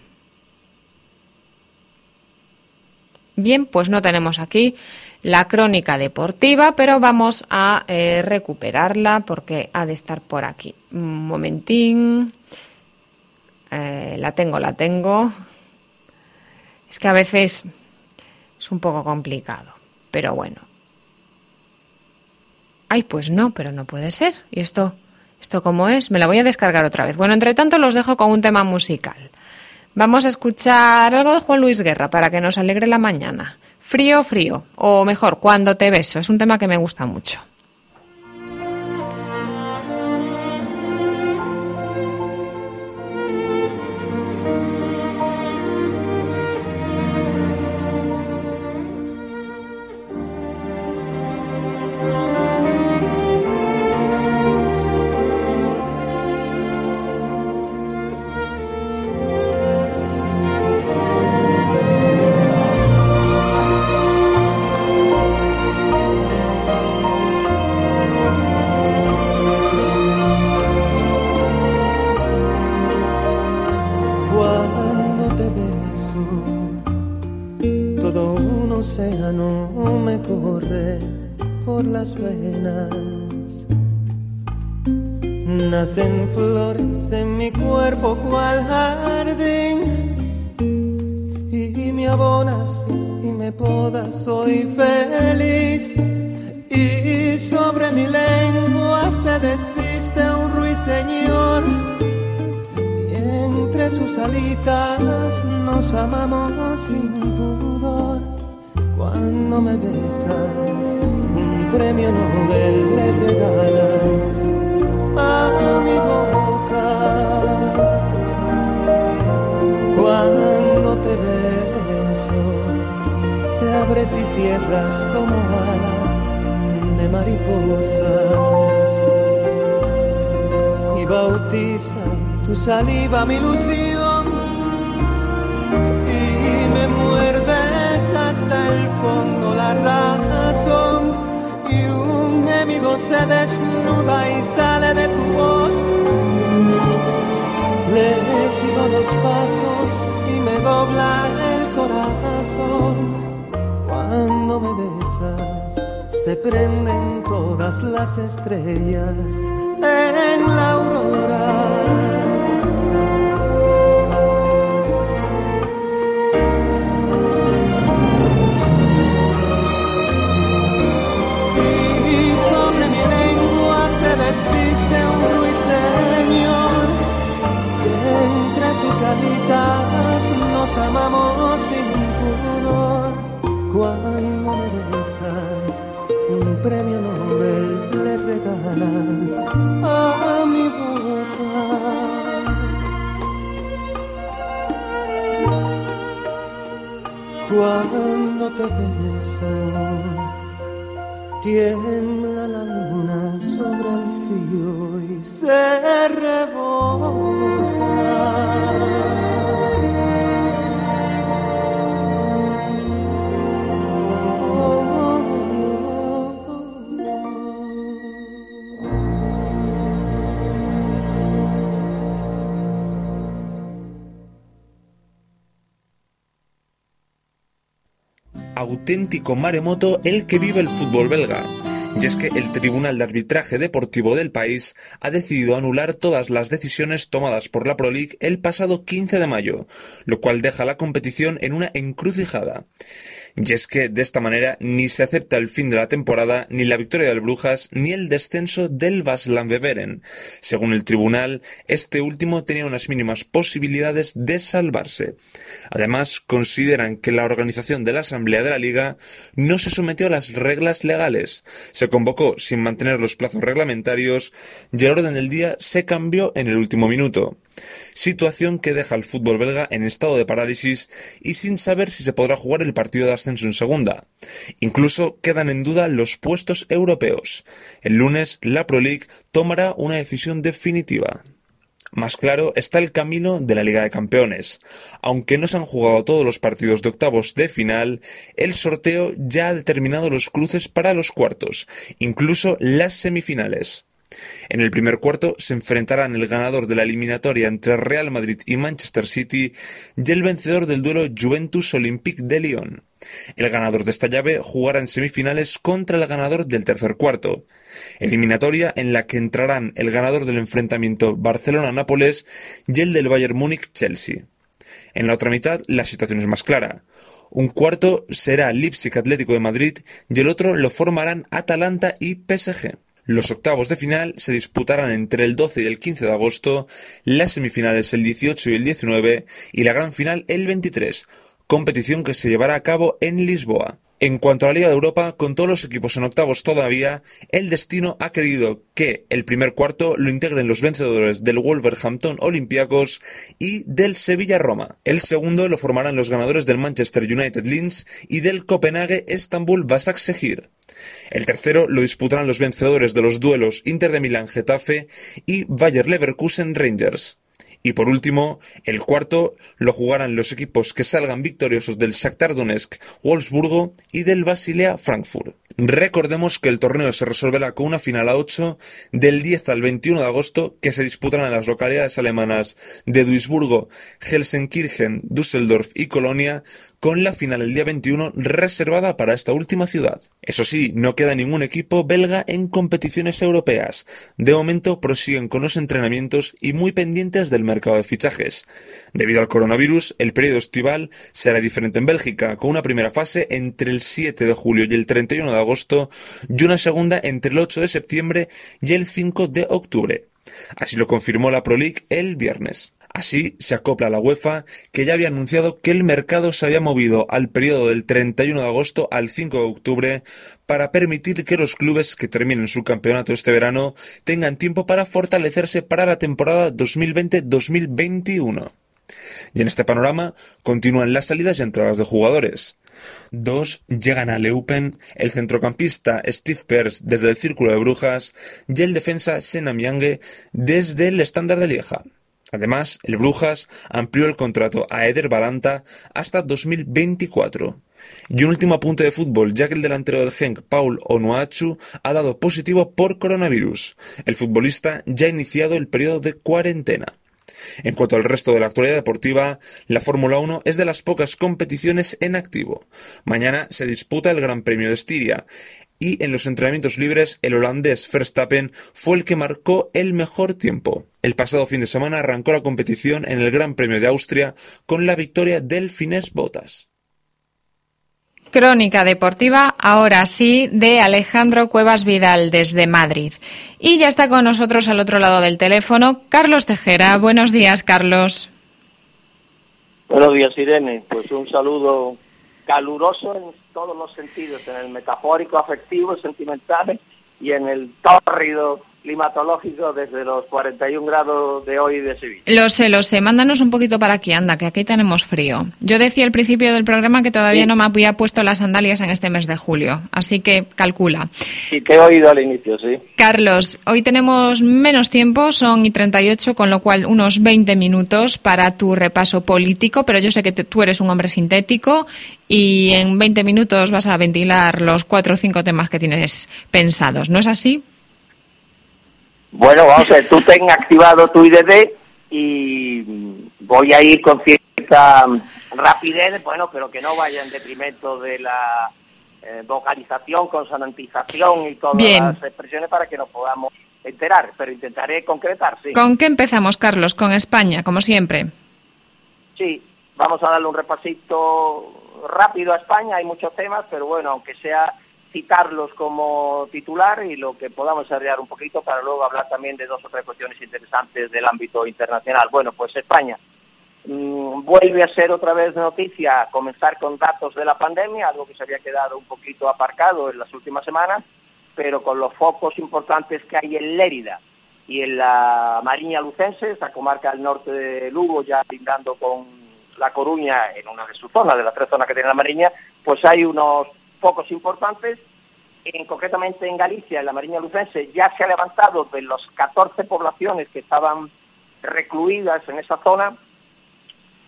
Bien, pues no tenemos aquí la crónica deportiva, pero vamos a eh, recuperarla porque ha de estar por aquí. Un momentín. Eh, la tengo, la tengo. Es que a veces es un poco complicado, pero bueno. Ay, pues no, pero no puede ser. ¿Y esto, esto cómo es? Me la voy a descargar otra vez. Bueno, entre tanto los dejo con un tema musical. Vamos a escuchar algo de Juan Luis Guerra para que nos alegre la mañana. Frío, frío, o mejor, cuando te beso. Es un tema que me gusta mucho. alitas nos amamos sin pudor. Cuando me besas, un premio Nobel le regalas a mi boca. Cuando te beso, te abres y cierras como ala de mariposa y bautizas tu saliva mi lucía hasta el fondo la razón y un gemido se desnuda y sale de tu voz. Le sigo los pasos y me dobla el corazón. Cuando me besas se prenden todas las estrellas cuando te beso. Tiene auténtico maremoto el que vive el fútbol belga. Y es que el Tribunal de Arbitraje Deportivo del país ha decidido anular todas las decisiones tomadas por la Pro League el pasado 15 de mayo, lo cual deja la competición en una encrucijada. Y es que de esta manera ni se acepta el fin de la temporada, ni la victoria del Brujas, ni el descenso del Beveren. Según el tribunal, este último tenía unas mínimas posibilidades de salvarse. Además, consideran que la organización de la Asamblea de la Liga no se sometió a las reglas legales. Se convocó sin mantener los plazos reglamentarios y el orden del día se cambió en el último minuto situación que deja al fútbol belga en estado de parálisis y sin saber si se podrá jugar el partido de ascenso en segunda. Incluso quedan en duda los puestos europeos. El lunes la Pro League tomará una decisión definitiva. Más claro está el camino de la Liga de Campeones. Aunque no se han jugado todos los partidos de octavos de final, el sorteo ya ha determinado los cruces para los cuartos, incluso las semifinales. En el primer cuarto se enfrentarán el ganador de la eliminatoria entre Real Madrid y Manchester City y el vencedor del duelo Juventus Olympique de Lyon. El ganador de esta llave jugará en semifinales contra el ganador del tercer cuarto. Eliminatoria en la que entrarán el ganador del enfrentamiento Barcelona-Nápoles y el del Bayern Múnich-Chelsea. En la otra mitad la situación es más clara. Un cuarto será Leipzig Atlético de Madrid y el otro lo formarán Atalanta y PSG. Los octavos de final se disputarán entre el 12 y el 15 de agosto, las semifinales el 18 y el 19 y la gran final el 23, competición que se llevará a cabo en Lisboa. En cuanto a la Liga de Europa, con todos los equipos en octavos todavía, el destino ha querido que el primer cuarto lo integren los vencedores del Wolverhampton Olympiacos y del Sevilla Roma. El segundo lo formarán los ganadores del Manchester United Linz y del Copenhague Istanbul Basaksehir. El tercero lo disputarán los vencedores de los duelos Inter de Milán Getafe y Bayer Leverkusen Rangers. Y por último, el cuarto lo jugarán los equipos que salgan victoriosos del Shakhtar Donetsk, Wolfsburgo y del Basilea Frankfurt. Recordemos que el torneo se resolverá con una final a 8 del 10 al 21 de agosto que se disputarán en las localidades alemanas de Duisburgo, Helsenkirchen, Düsseldorf y Colonia, con la final el día 21 reservada para esta última ciudad. Eso sí, no queda ningún equipo belga en competiciones europeas. De momento prosiguen con los entrenamientos y muy pendientes del mercado de fichajes. Debido al coronavirus, el periodo estival será diferente en Bélgica, con una primera fase entre el 7 de julio y el 31 de agosto y una segunda entre el 8 de septiembre y el 5 de octubre. Así lo confirmó la Pro League el viernes. Así se acopla la UEFA, que ya había anunciado que el mercado se había movido al periodo del 31 de agosto al 5 de octubre para permitir que los clubes que terminen su campeonato este verano tengan tiempo para fortalecerse para la temporada 2020-2021. Y en este panorama continúan las salidas y entradas de jugadores. Dos llegan a Leupen el centrocampista Steve Pearce desde el Círculo de Brujas y el defensa Senam Yange desde el Estándar de Lieja. Además, el Brujas amplió el contrato a Eder Balanta hasta 2024. Y un último apunte de fútbol, ya que el delantero del Genk, Paul Onuachu, ha dado positivo por coronavirus. El futbolista ya ha iniciado el periodo de cuarentena. En cuanto al resto de la actualidad deportiva, la Fórmula 1 es de las pocas competiciones en activo. Mañana se disputa el Gran Premio de Estiria y en los entrenamientos libres el holandés Verstappen fue el que marcó el mejor tiempo. El pasado fin de semana arrancó la competición en el Gran Premio de Austria con la victoria del finés Botas. Crónica deportiva, ahora sí, de Alejandro Cuevas Vidal desde Madrid. Y ya está con nosotros al otro lado del teléfono Carlos Tejera. Buenos días, Carlos. Buenos días, Irene. Pues un saludo caluroso en todos los sentidos, en el metafórico, afectivo, sentimental y en el tórrido climatológico desde los 41 grados de hoy de Sevilla. Lo sé, lo sé. Mándanos un poquito para aquí, anda, que aquí tenemos frío. Yo decía al principio del programa que todavía no me había puesto las sandalias en este mes de julio, así que calcula. Sí, te he oído al inicio, sí. Carlos, hoy tenemos menos tiempo, son y 38, con lo cual unos 20 minutos para tu repaso político, pero yo sé que tú eres un hombre sintético y en 20 minutos vas a ventilar los cuatro o cinco temas que tienes pensados, ¿no es así? Bueno, vamos a ver, tú ten activado tu IDD y voy a ir con cierta rapidez, bueno, pero que no vaya en detrimento de la eh, vocalización, consonantización y todas las expresiones para que nos podamos enterar, pero intentaré concretar, sí. ¿Con qué empezamos, Carlos? Con España, como siempre. Sí, vamos a darle un repasito rápido a España, hay muchos temas, pero bueno, aunque sea citarlos como titular y lo que podamos desarrollar un poquito para luego hablar también de dos o tres cuestiones interesantes del ámbito internacional. Bueno, pues España mm, vuelve a ser otra vez noticia comenzar con datos de la pandemia, algo que se había quedado un poquito aparcado en las últimas semanas, pero con los focos importantes que hay en Lérida y en la Mariña Lucense, esa comarca del norte de Lugo, ya lindando con La Coruña en una de sus zonas, de las tres zonas que tiene la Mariña, pues hay unos focos importantes. En, concretamente en Galicia, en la Mariña Lucense, ya se ha levantado de las 14 poblaciones que estaban recluidas en esa zona,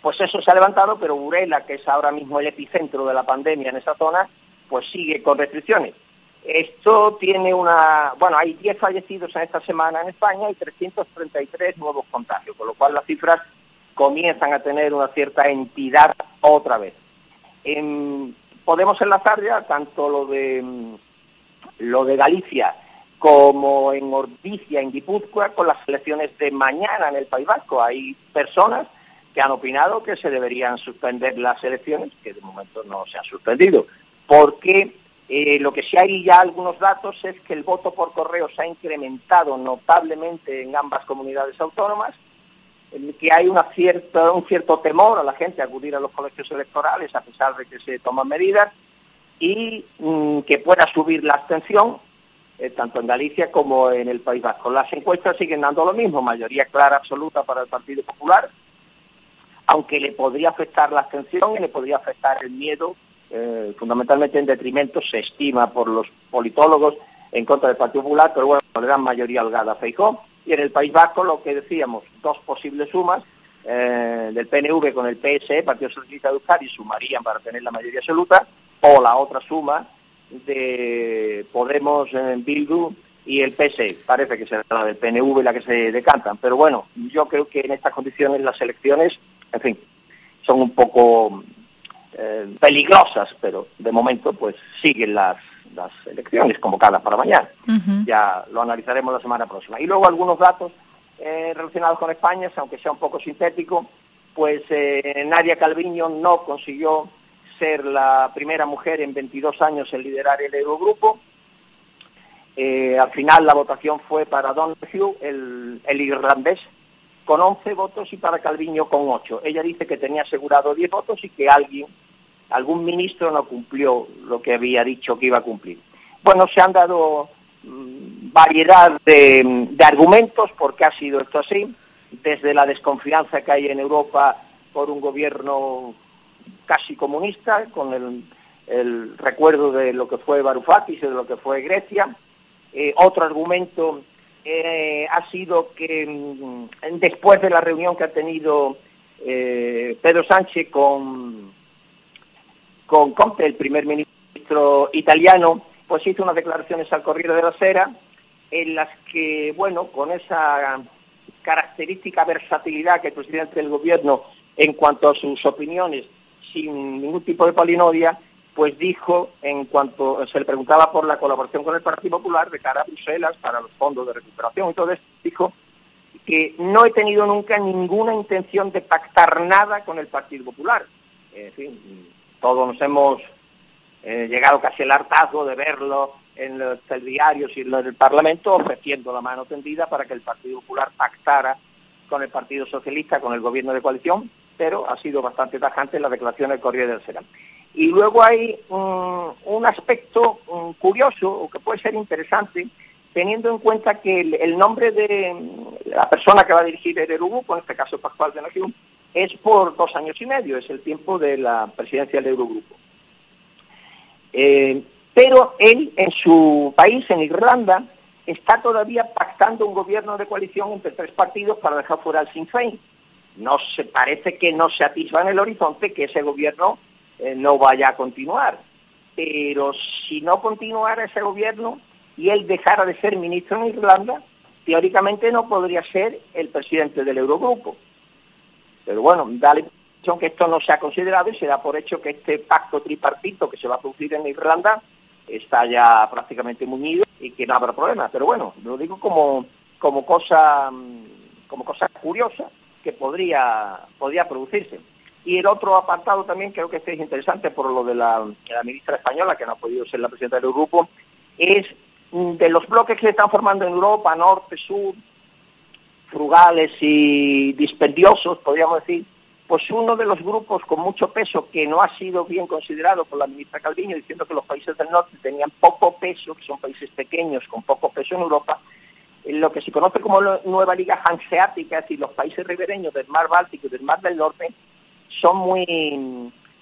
pues eso se ha levantado, pero Burela, que es ahora mismo el epicentro de la pandemia en esa zona, pues sigue con restricciones. Esto tiene una, bueno, hay 10 fallecidos en esta semana en España y 333 nuevos contagios, con lo cual las cifras comienzan a tener una cierta entidad otra vez. Podemos enlazar ya tanto lo de mm, lo de Galicia como en Ordicia, en Guipúzcoa, con las elecciones de mañana en el País Vasco. Hay personas que han opinado que se deberían suspender las elecciones, que de momento no se han suspendido, porque eh, lo que sí hay ya algunos datos es que el voto por correo se ha incrementado notablemente en ambas comunidades autónomas, que hay una cierta, un cierto temor a la gente a acudir a los colegios electorales a pesar de que se toman medidas y mm, que pueda subir la abstención eh, tanto en Galicia como en el País Vasco. Las encuestas siguen dando lo mismo, mayoría clara absoluta para el Partido Popular, aunque le podría afectar la abstención y le podría afectar el miedo, eh, fundamentalmente en detrimento, se estima por los politólogos, en contra del Partido Popular, pero bueno, le dan mayoría holgada a Feijó y en el País Vasco lo que decíamos, dos posibles sumas eh, del PNV con el PSE, Partido Socialista de Euskadi, sumarían para tener la mayoría absoluta, o la otra suma de Podemos, en eh, Bildu y el PSE. Parece que será la del PNV la que se decantan, pero bueno, yo creo que en estas condiciones las elecciones, en fin, son un poco eh, peligrosas, pero de momento pues siguen las las elecciones convocadas para mañana. Ya lo analizaremos la semana próxima. Y luego algunos datos eh, relacionados con España, aunque sea un poco sintético, pues eh, Nadia Calviño no consiguió ser la primera mujer en 22 años en liderar el Eurogrupo. Eh, al final la votación fue para Don Hugh, el, el irlandés, con 11 votos y para Calviño con 8. Ella dice que tenía asegurado 10 votos y que alguien algún ministro no cumplió lo que había dicho que iba a cumplir. Bueno, se han dado mm, variedad de, argumentos por qué ha sido esto así, desde la desconfianza que hay en Europa por un gobierno casi comunista, con el, recuerdo de lo que fue Varoufakis y de lo que fue Grecia. Eh, otro argumento eh, ha sido que mm, después de la reunión que ha tenido eh, Pedro Sánchez con con Conte, el primer ministro italiano, pues hizo unas declaraciones al Corriere de la Sera en las que, bueno, con esa característica versatilidad que el presidente del gobierno en cuanto a sus opiniones, sin ningún tipo de polinodia, pues dijo, en cuanto se le preguntaba por la colaboración con el Partido Popular de cara a Bruselas para los fondos de recuperación y todo esto, dijo que no he tenido nunca ninguna intención de pactar nada con el Partido Popular. En fin, todos nos hemos eh, llegado casi al hartazgo de verlo en los diarios y en el Parlamento ofreciendo la mano tendida para que el Partido Popular pactara con el Partido Socialista, con el gobierno de coalición, pero ha sido bastante tajante la declaración del Corriere del Senado. Y luego hay un aspecto curioso, o que puede ser interesante, teniendo en cuenta que el, nombre de la persona que va a dirigir el Eurogrupo, en este caso Pascual de Nación, es por dos años y medio, es el tiempo de la presidencia del Eurogrupo. Eh, pero él, en su país, en Irlanda, está todavía pactando un gobierno de coalición entre tres partidos para dejar fuera al Sinn Féin. No se parece que no se atisba en el horizonte que ese gobierno eh, no vaya a continuar. Pero si no continuara ese gobierno y él dejara de ser ministro en Irlanda, teóricamente no podría ser el presidente del Eurogrupo. Pero bueno, da la impresión que esto no se ha considerado y se da por hecho que este pacto tripartito que se va a producir en Irlanda está ya prácticamente muñido y que no habrá problema. Pero bueno, lo digo como, como, cosa, como cosa curiosa que podría, podría producirse. Y el otro apartado también creo que este es interesante por lo de la, la ministra española, que no ha podido ser la presidenta del grupo, es mm, de los bloques que se están formando en Europa, norte, sur, frugales y dispendiosos, podríamos decir, pues uno de los grupos con mucho peso que no ha sido bien considerado por la ministra Calviño, diciendo que los países del norte tenían poco peso, que son países pequeños con poco peso en Europa, lo que se conoce como la nueva Liga Hanseática, es decir, los países ribereños del Mar Báltico y del Mar del Norte, son muy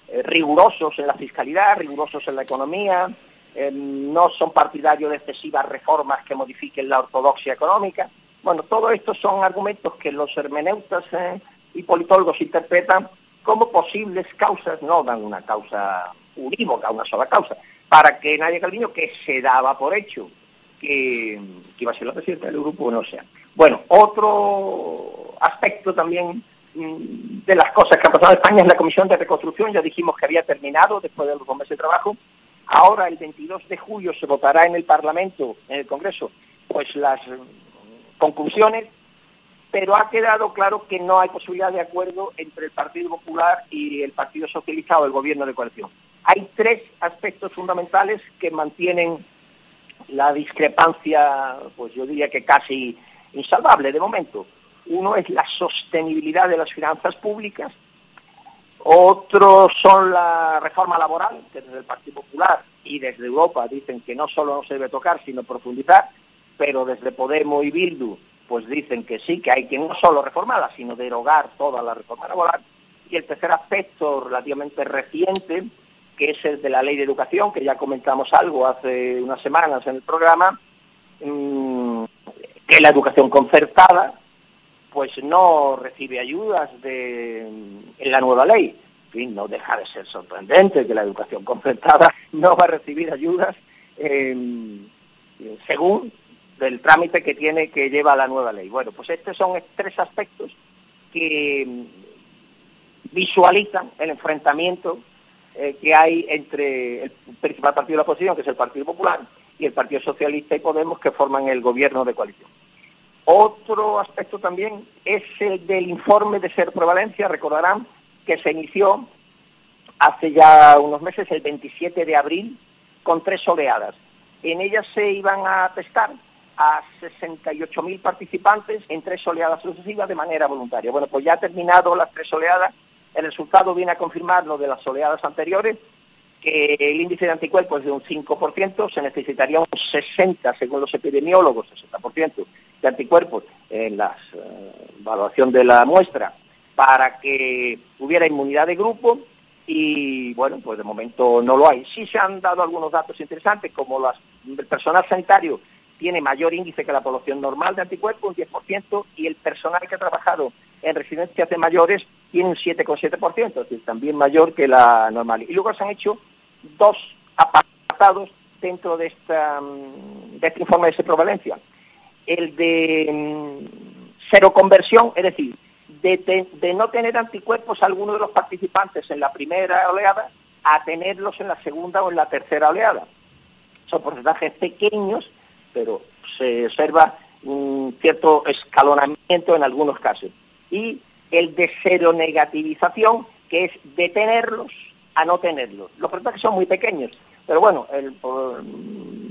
eh, rigurosos en la fiscalidad, rigurosos en la economía, eh, no son partidarios de excesivas reformas que modifiquen la ortodoxia económica. Bueno, todo esto son argumentos que los hermeneutas eh, y politólogos interpretan como posibles causas, no dan una causa unívoca, una sola causa, para que Nadia Calviño, que se daba por hecho que, que iba a ser la presidenta del grupo, no sea. Bueno, otro aspecto también mm, de las cosas que han pasado en España es la Comisión de Reconstrucción, ya dijimos que había terminado después de los dos meses de trabajo, ahora el 22 de julio se votará en el Parlamento, en el Congreso, pues las conclusiones pero ha quedado claro que no hay posibilidad de acuerdo entre el Partido Popular y el Partido Socialista o el Gobierno de coalición. Hay tres aspectos fundamentales que mantienen la discrepancia, pues yo diría que casi insalvable de momento. Uno es la sostenibilidad de las finanzas públicas, otro son la reforma laboral, que desde el Partido Popular y desde Europa dicen que no solo no se debe tocar, sino profundizar, pero desde Podemos y Bildu pues dicen que sí, que hay que no solo reformarla, sino derogar toda la reforma laboral. Y el tercer aspecto relativamente reciente, que es el de la ley de educación, que ya comentamos algo hace unas semanas en el programa, mm, que la educación concertada pues no recibe ayudas de, en la nueva ley. En fin, no deja de ser sorprendente que la educación concertada no va a recibir ayudas eh, según del trámite que tiene que lleva la nueva ley. Bueno, pues estos son tres aspectos que mm, visualizan el enfrentamiento eh, que hay entre el principal partido de la oposición, que es el Partido Popular, y el Partido Socialista y Podemos, que forman el gobierno de coalición. Otro aspecto también es el del informe de Ser Prevalencia, recordarán que se inició hace ya unos meses, el 27 de abril, con tres oleadas. En ellas se iban a testar a 68.000 participantes en tres oleadas sucesivas de manera voluntaria. Bueno, pues ya ha terminado las tres oleadas, el resultado viene a confirmar lo de las oleadas anteriores, que el índice de anticuerpos es de un 5%, se necesitaría un 60% según los epidemiólogos, 60% de anticuerpos en la eh, evaluación de la muestra para que hubiera inmunidad de grupo y bueno, pues de momento no lo hay. Sí se han dado algunos datos interesantes como las, el personal tiene mayor índice que la población normal de anticuerpos, un 10%, y el personal que ha trabajado en residencias de mayores tiene un 7,7%, es decir, también mayor que la normal. Y luego se han hecho dos apartados dentro de, esta, mm, de este informe de prevalencia. El de mm, cero conversión, es decir, de, no tener anticuerpos alguno de los participantes en la primera oleada a tenerlos en la segunda o en la tercera oleada. Son porcentajes pequeños pero se observa un cierto escalonamiento en algunos casos. Y el de cero negativización, que es detenerlos a no tenerlos. Los porcentajes son muy pequeños, pero bueno,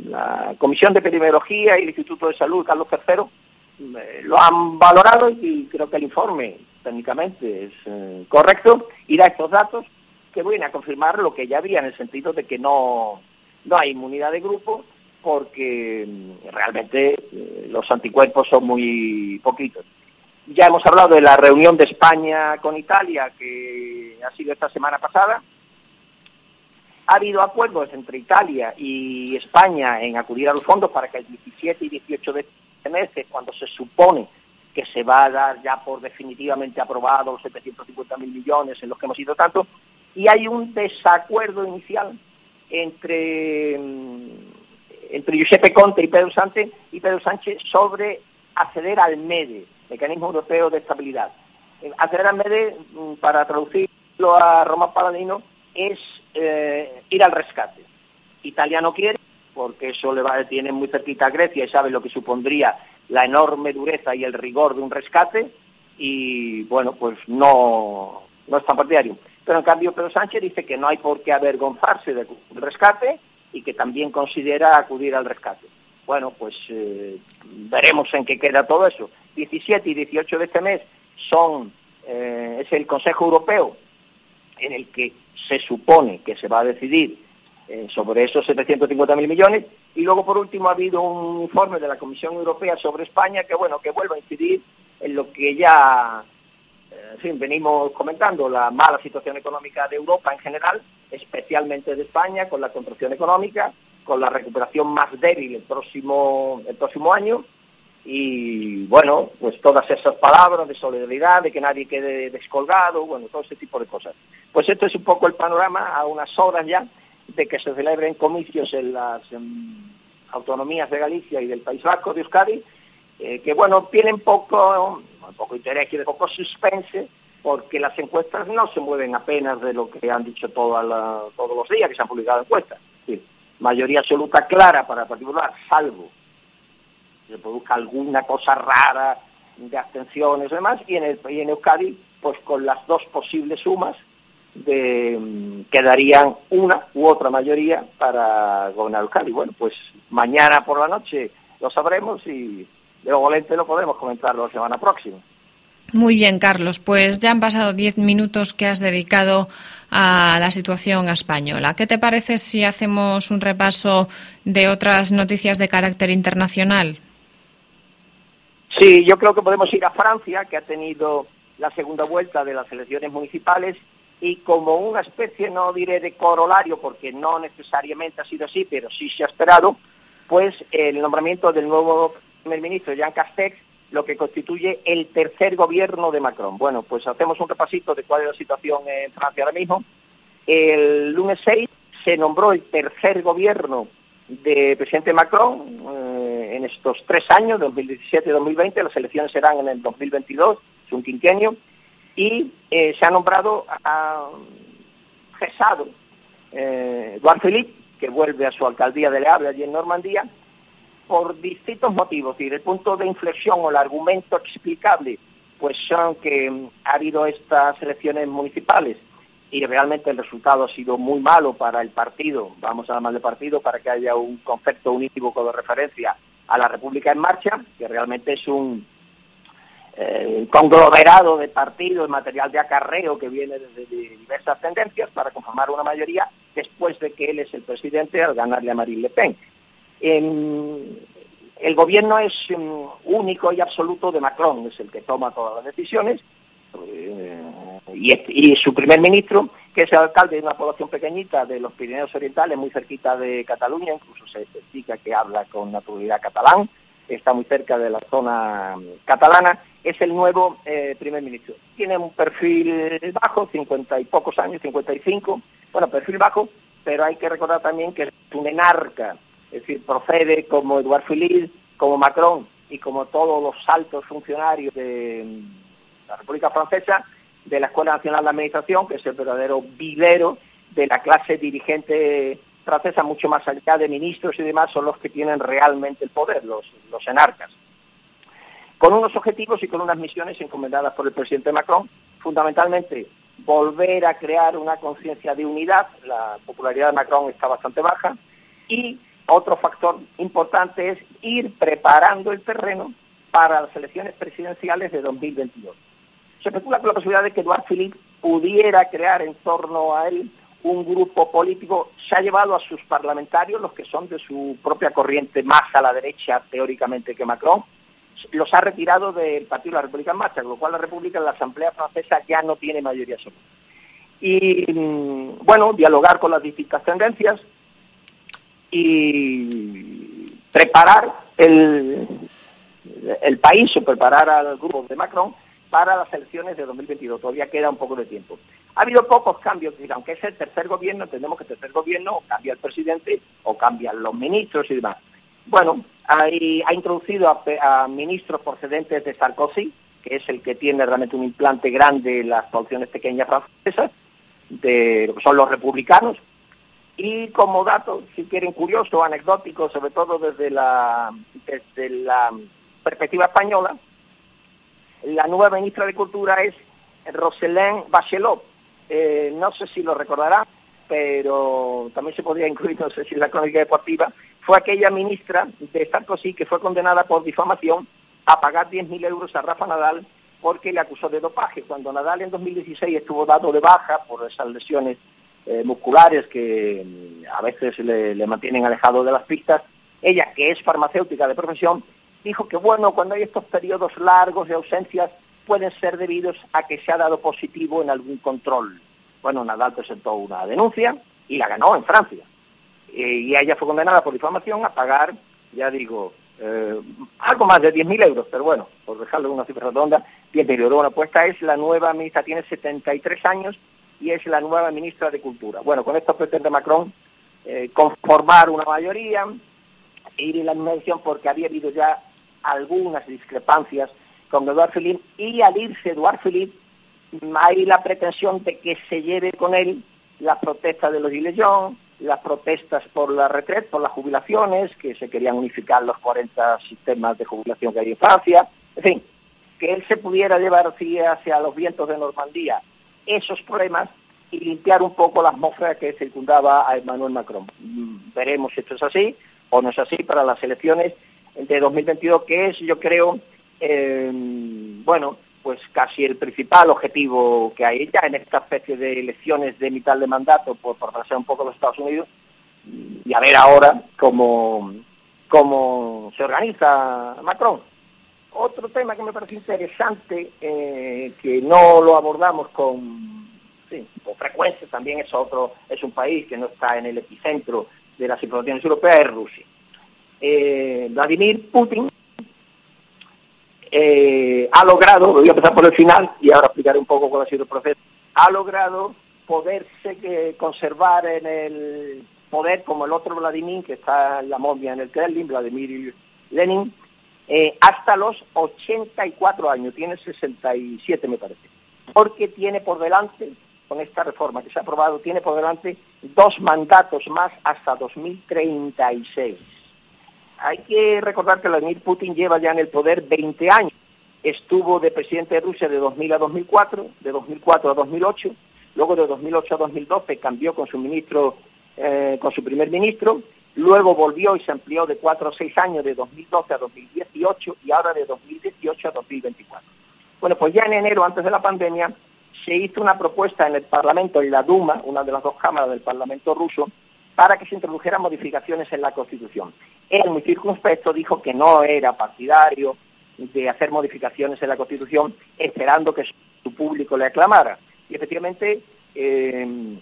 la Comisión de Epidemiología y el Instituto de Salud, Carlos III, eh, lo han valorado y creo que el informe técnicamente es eh, correcto y da estos datos que vienen a confirmar lo que ya había en el sentido de que no, no hay inmunidad de grupo porque mm, realmente eh, los anticuerpos son muy poquitos. Ya hemos hablado de la reunión de España con Italia, que ha sido esta semana pasada. Ha habido acuerdos entre Italia y España en acudir a los fondos para que el 17 y 18 de este mes, cuando se supone que se va a dar ya por definitivamente aprobado los 750 mil millones en los que hemos ido tanto, y hay un desacuerdo inicial entre mm, entre Giuseppe Conte y Pedro Sánchez, y Pedro Sánchez sobre acceder al MEDE, Mecanismo Europeo de Estabilidad. Eh, acceder al MEDE, mm, para traducirlo a Roma Paladino, es eh, ir al rescate. Italia no quiere, porque eso le va, tiene muy cerquita a Grecia y sabe lo que supondría la enorme dureza y el rigor de un rescate, y bueno, pues no, no es tan partidario. Pero en cambio Pedro Sánchez dice que no hay por qué avergonzarse del rescate y que también considera acudir al rescate. Bueno, pues eh, veremos en qué queda todo eso. 17 y 18 de este mes son, eh, es el Consejo Europeo en el que se supone que se va a decidir eh, sobre esos 750.000 millones. Y luego, por último, ha habido un informe de la Comisión Europea sobre España que, bueno, que vuelve a incidir en lo que ya, en fin, venimos comentando, la mala situación económica de Europa en general, especialmente de España, con la contracción económica, con la recuperación más débil el próximo, el próximo año. Y bueno, pues todas esas palabras de solidaridad, de que nadie quede descolgado, bueno, todo ese tipo de cosas. Pues esto es un poco el panorama a unas horas ya de que se celebren comicios en las autonomías de Galicia y del País Vasco de Euskadi, eh, que bueno, tienen poco, poco interés y de poco suspense, porque las encuestas no se mueven apenas de lo que han dicho todos los días que se han publicado encuestas. mayoría absoluta clara para particular, salvo que se produzca alguna cosa rara de abstenciones y demás, y en, el, y en Euskadi, pues con las dos posibles sumas, de, mm, quedarían una u otra mayoría para gobernar Euskadi. Bueno, pues mañana por la noche lo sabremos y luego lente lo podemos comentar la semana próxima. Muy bien, Carlos. Pues ya han pasado diez minutos que has dedicado a la situación española. ¿Qué te parece si hacemos un repaso de otras noticias de carácter internacional? Sí, yo creo que podemos ir a Francia, que ha tenido la segunda vuelta de las elecciones municipales y como una especie, no diré de corolario, porque no necesariamente ha sido así, pero sí se ha esperado, pues el nombramiento del nuevo primer ministro, Jean Castex, lo que constituye el tercer gobierno de Macron. Bueno, pues hacemos un repasito de cuál es la situación en Francia ahora mismo. El lunes 6 se nombró el tercer gobierno de presidente Macron eh, en estos tres años, 2017 y 2020. Las elecciones serán en el 2022, es un quinquenio y eh, se ha nombrado, ha cesado eh, Eduard Philippe, que vuelve a su alcaldía de Le Havre, allí en Normandía, por distintos motivos. Y el punto de inflexión o el argumento explicable, pues son que mm, ha habido estas elecciones municipales y realmente el resultado ha sido muy malo para el partido, vamos a llamar de partido, para que haya un concepto unívoco de referencia a la República en Marcha, que realmente es un, eh, conglomerado de partidos, material de acarreo que viene desde diversas tendencias para conformar una mayoría después de que él es el presidente al ganarle a Marine Le Pen. El gobierno es um, único y absoluto de Macron, es el que toma todas las decisiones, eh, y, su primer ministro, que es el alcalde de una población pequeñita de los Pirineos Orientales, muy cerquita de Cataluña, incluso se explica que habla con naturalidad catalán, está muy cerca de la zona um, catalana, es el nuevo eh, primer ministro. Tiene un perfil bajo, 50 y pocos años, 55, bueno, perfil bajo, pero hay que recordar también que es un enarca, es decir, procede como Eduard Philippe, como Macron y como todos los altos funcionarios de mm, la República Francesa, de la Escuela Nacional de Administración, que es el verdadero vivero de la clase dirigente francesa, mucho más allá de ministros y demás, son los que tienen realmente el poder, los, los enarcas. Con unos objetivos y con unas misiones encomendadas por el presidente Macron, fundamentalmente volver a crear una conciencia de unidad, la popularidad de Macron está bastante baja, y otro factor importante es ir preparando el terreno para las elecciones presidenciales de 2022. Se especula con la posibilidad de que Eduard Philippe pudiera crear en torno a él un grupo político, se ha llevado a sus parlamentarios, los que son de su propia corriente más a la derecha teóricamente que Macron, los ha retirado del Partido de la República en Marcha, con lo cual la República en la Asamblea Francesa ya no tiene mayoría absoluta. Y, mm, bueno, dialogar con las distintas tendencias y preparar el, el país o preparar al grupo de Macron para las elecciones de 2022. Todavía queda un poco de tiempo. Ha habido pocos cambios, aunque es el tercer gobierno, entendemos que el tercer gobierno o cambia el presidente o cambian los ministros y demás. Bueno, ha introducido a, ministros procedentes de Sarkozy, que es el que tiene realmente un implante grande en las coaliciones pequeñas francesas, de lo que son los republicanos. Y como dato, si quieren, curioso, anecdótico, sobre todo desde la, desde la perspectiva española, la nueva ministra de Cultura es Roselain Bachelot. Eh, no sé si lo recordará, pero también se podría incluir, no sé si la crónica deportiva, fue aquella ministra de Sarkozy que fue condenada por difamación a pagar 10.000 euros a Rafa Nadal porque le acusó de dopaje. Cuando Nadal en 2016 estuvo dado de baja por esas lesiones eh, musculares que mm, a veces le, le, mantienen alejado de las pistas, ella, que es farmacéutica de profesión, dijo que bueno, cuando hay estos periodos largos de ausencias pueden ser debidos a que se ha dado positivo en algún control. Bueno, Nadal presentó una denuncia y la ganó en Francia. Eh, y ella fue condenada por difamación a pagar, ya digo, eh, algo más de 10.000 euros, pero bueno, por dejarlo una cifra redonda, 10.000 euros. Bueno, pues esta es la nueva ministra, tiene 73 años y es la nueva ministra de Cultura. Bueno, con esto pretende Macron eh, conformar una mayoría, ir en la misma dirección porque había habido ya algunas discrepancias con Eduard Philippe y al irse Eduard Philippe hay la pretensión de que se lleve con él las protestas de los Gilets las protestas por la retret, por las jubilaciones, que se querían unificar los 40 sistemas de jubilación que hay en Francia, en fin, que él se pudiera llevar hacia los vientos de Normandía esos problemas y limpiar un poco la atmósfera que circundaba a Emmanuel Macron. Mm, veremos si esto es así o no es así para las elecciones de 2022, que es, yo creo, eh, bueno, pues casi el principal objetivo que hay ya en esta especie de elecciones de mitad de mandato por pasar un poco los Estados Unidos y a ver ahora cómo, cómo se organiza Macron. Otro tema que me parece interesante, eh, que no lo abordamos con, con frecuencia, también es otro, es un país que no está en el epicentro de las informaciones europeas, es Rusia. Eh, Vladimir Putin eh, ha logrado, voy a empezar por el final y ahora explicaré un poco cuál ha sido el proceso, ha logrado poderse que, conservar en el poder como el otro Vladimir, que está en la momia en el Kremlin, Vladimir Lenin, eh, hasta los 84 años, tiene 67 me parece, porque tiene por delante, con esta reforma que se ha aprobado, tiene por delante dos mandatos más hasta 2036 hay que recordar que Vladimir Putin lleva ya en el poder 20 años. Estuvo de presidente de Rusia de 2000 a 2004, de 2004 a 2008, luego de 2008 a 2012 cambió con su ministro, eh, con su primer ministro, luego volvió y se amplió de 4 a 6 años de 2012 a 2018 y ahora de 2018 a 2024. Bueno, pues ya en enero, antes de la pandemia, se hizo una propuesta en el Parlamento, en la Duma, una de las dos cámaras del Parlamento ruso, para que se introdujeran modificaciones en la Constitución. Él, muy circunspecto, dijo que no era partidario de hacer modificaciones en la Constitución esperando que su público le aclamara. Y efectivamente, eh,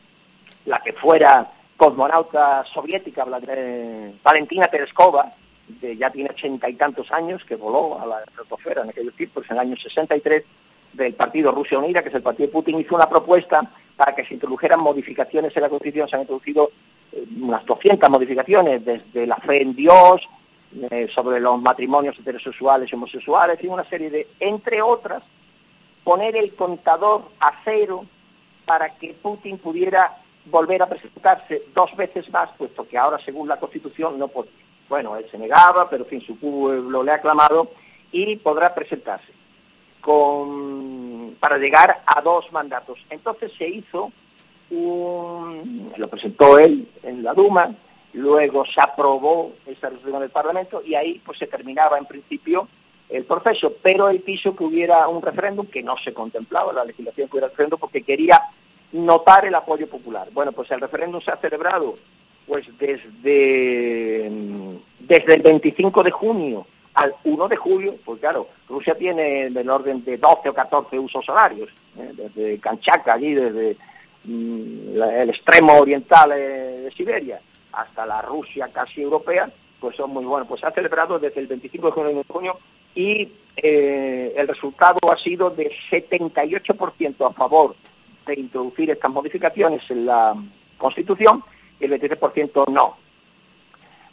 la que fuera cosmonauta soviética, Valentina Tereskova, de, ya tiene ochenta y tantos años, que voló a la estratosfera en aquellos tiempos, en el año 63, del partido Rusia Unida, que es el partido de Putin, hizo una propuesta para que se introdujeran modificaciones en la Constitución. Se han introducido eh, unas 200 modificaciones, desde la fe en Dios, eh, sobre los matrimonios heterosexuales y homosexuales, y una serie de, entre otras, poner el contador a cero para que Putin pudiera volver a presentarse dos veces más, puesto que ahora, según la Constitución, no podía. Bueno, él se negaba, pero en fin, su pueblo le ha aclamado y podrá presentarse con, para llegar a dos mandatos. Entonces se hizo lo presentó él en la Duma, luego se aprobó esa resolución en el Parlamento y ahí pues se terminaba en principio el proceso, pero él quiso que hubiera un referéndum que no se contemplaba la legislación que hubiera referéndum porque quería notar el apoyo popular. Bueno, pues el referéndum se ha celebrado pues desde, desde el 25 de junio al 1 de julio, pues claro, Rusia tiene del orden de 12 o 14 usos horarios, ¿eh? desde Kanchaka, allí desde Mm, el extremo oriental de Siberia hasta la Rusia casi europea, pues son muy buenos. Pues se ha celebrado desde el 25 de junio y eh, el resultado ha sido de 78% a favor de introducir estas modificaciones en la Constitución y el 23% no.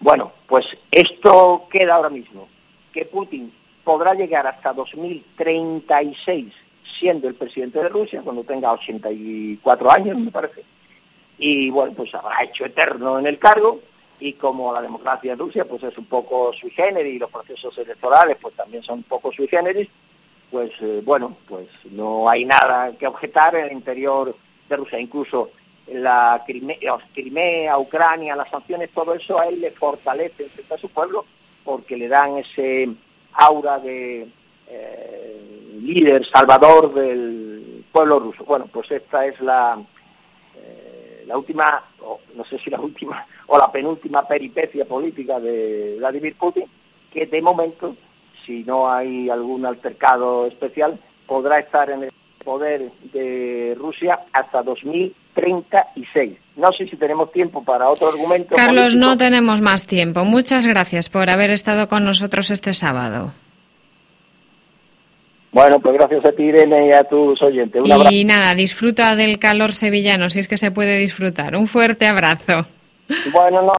Bueno, pues esto queda ahora mismo, que Putin podrá llegar hasta 2036 siendo el presidente de Rusia, cuando tenga 84 años, me parece. Y bueno, pues habrá hecho eterno en el cargo, y como la democracia en Rusia pues es un poco sui generis y los procesos electorales pues también son un poco sui generis, pues eh, bueno, pues no hay nada que objetar en el interior de Rusia, incluso la Crimea, Crimea, Ucrania, las sanciones, todo eso a él le fortalece a su pueblo porque le dan ese aura de eh, líder, salvador del pueblo ruso. Bueno, pues esta es la, eh, la última, no sé si la última o la penúltima peripecia política de Vladimir Putin, que de momento, si no hay algún altercado especial, podrá estar en el poder de Rusia hasta 2036. No sé si tenemos tiempo para otro argumento. Carlos, no tenemos más tiempo. Muchas gracias por haber estado con nosotros este sábado. Bueno, pues gracias a ti, Irene, y a tus oyentes. y nada, disfruta del calor sevillano, si es que se puede disfrutar. Un fuerte abrazo. Bueno, no.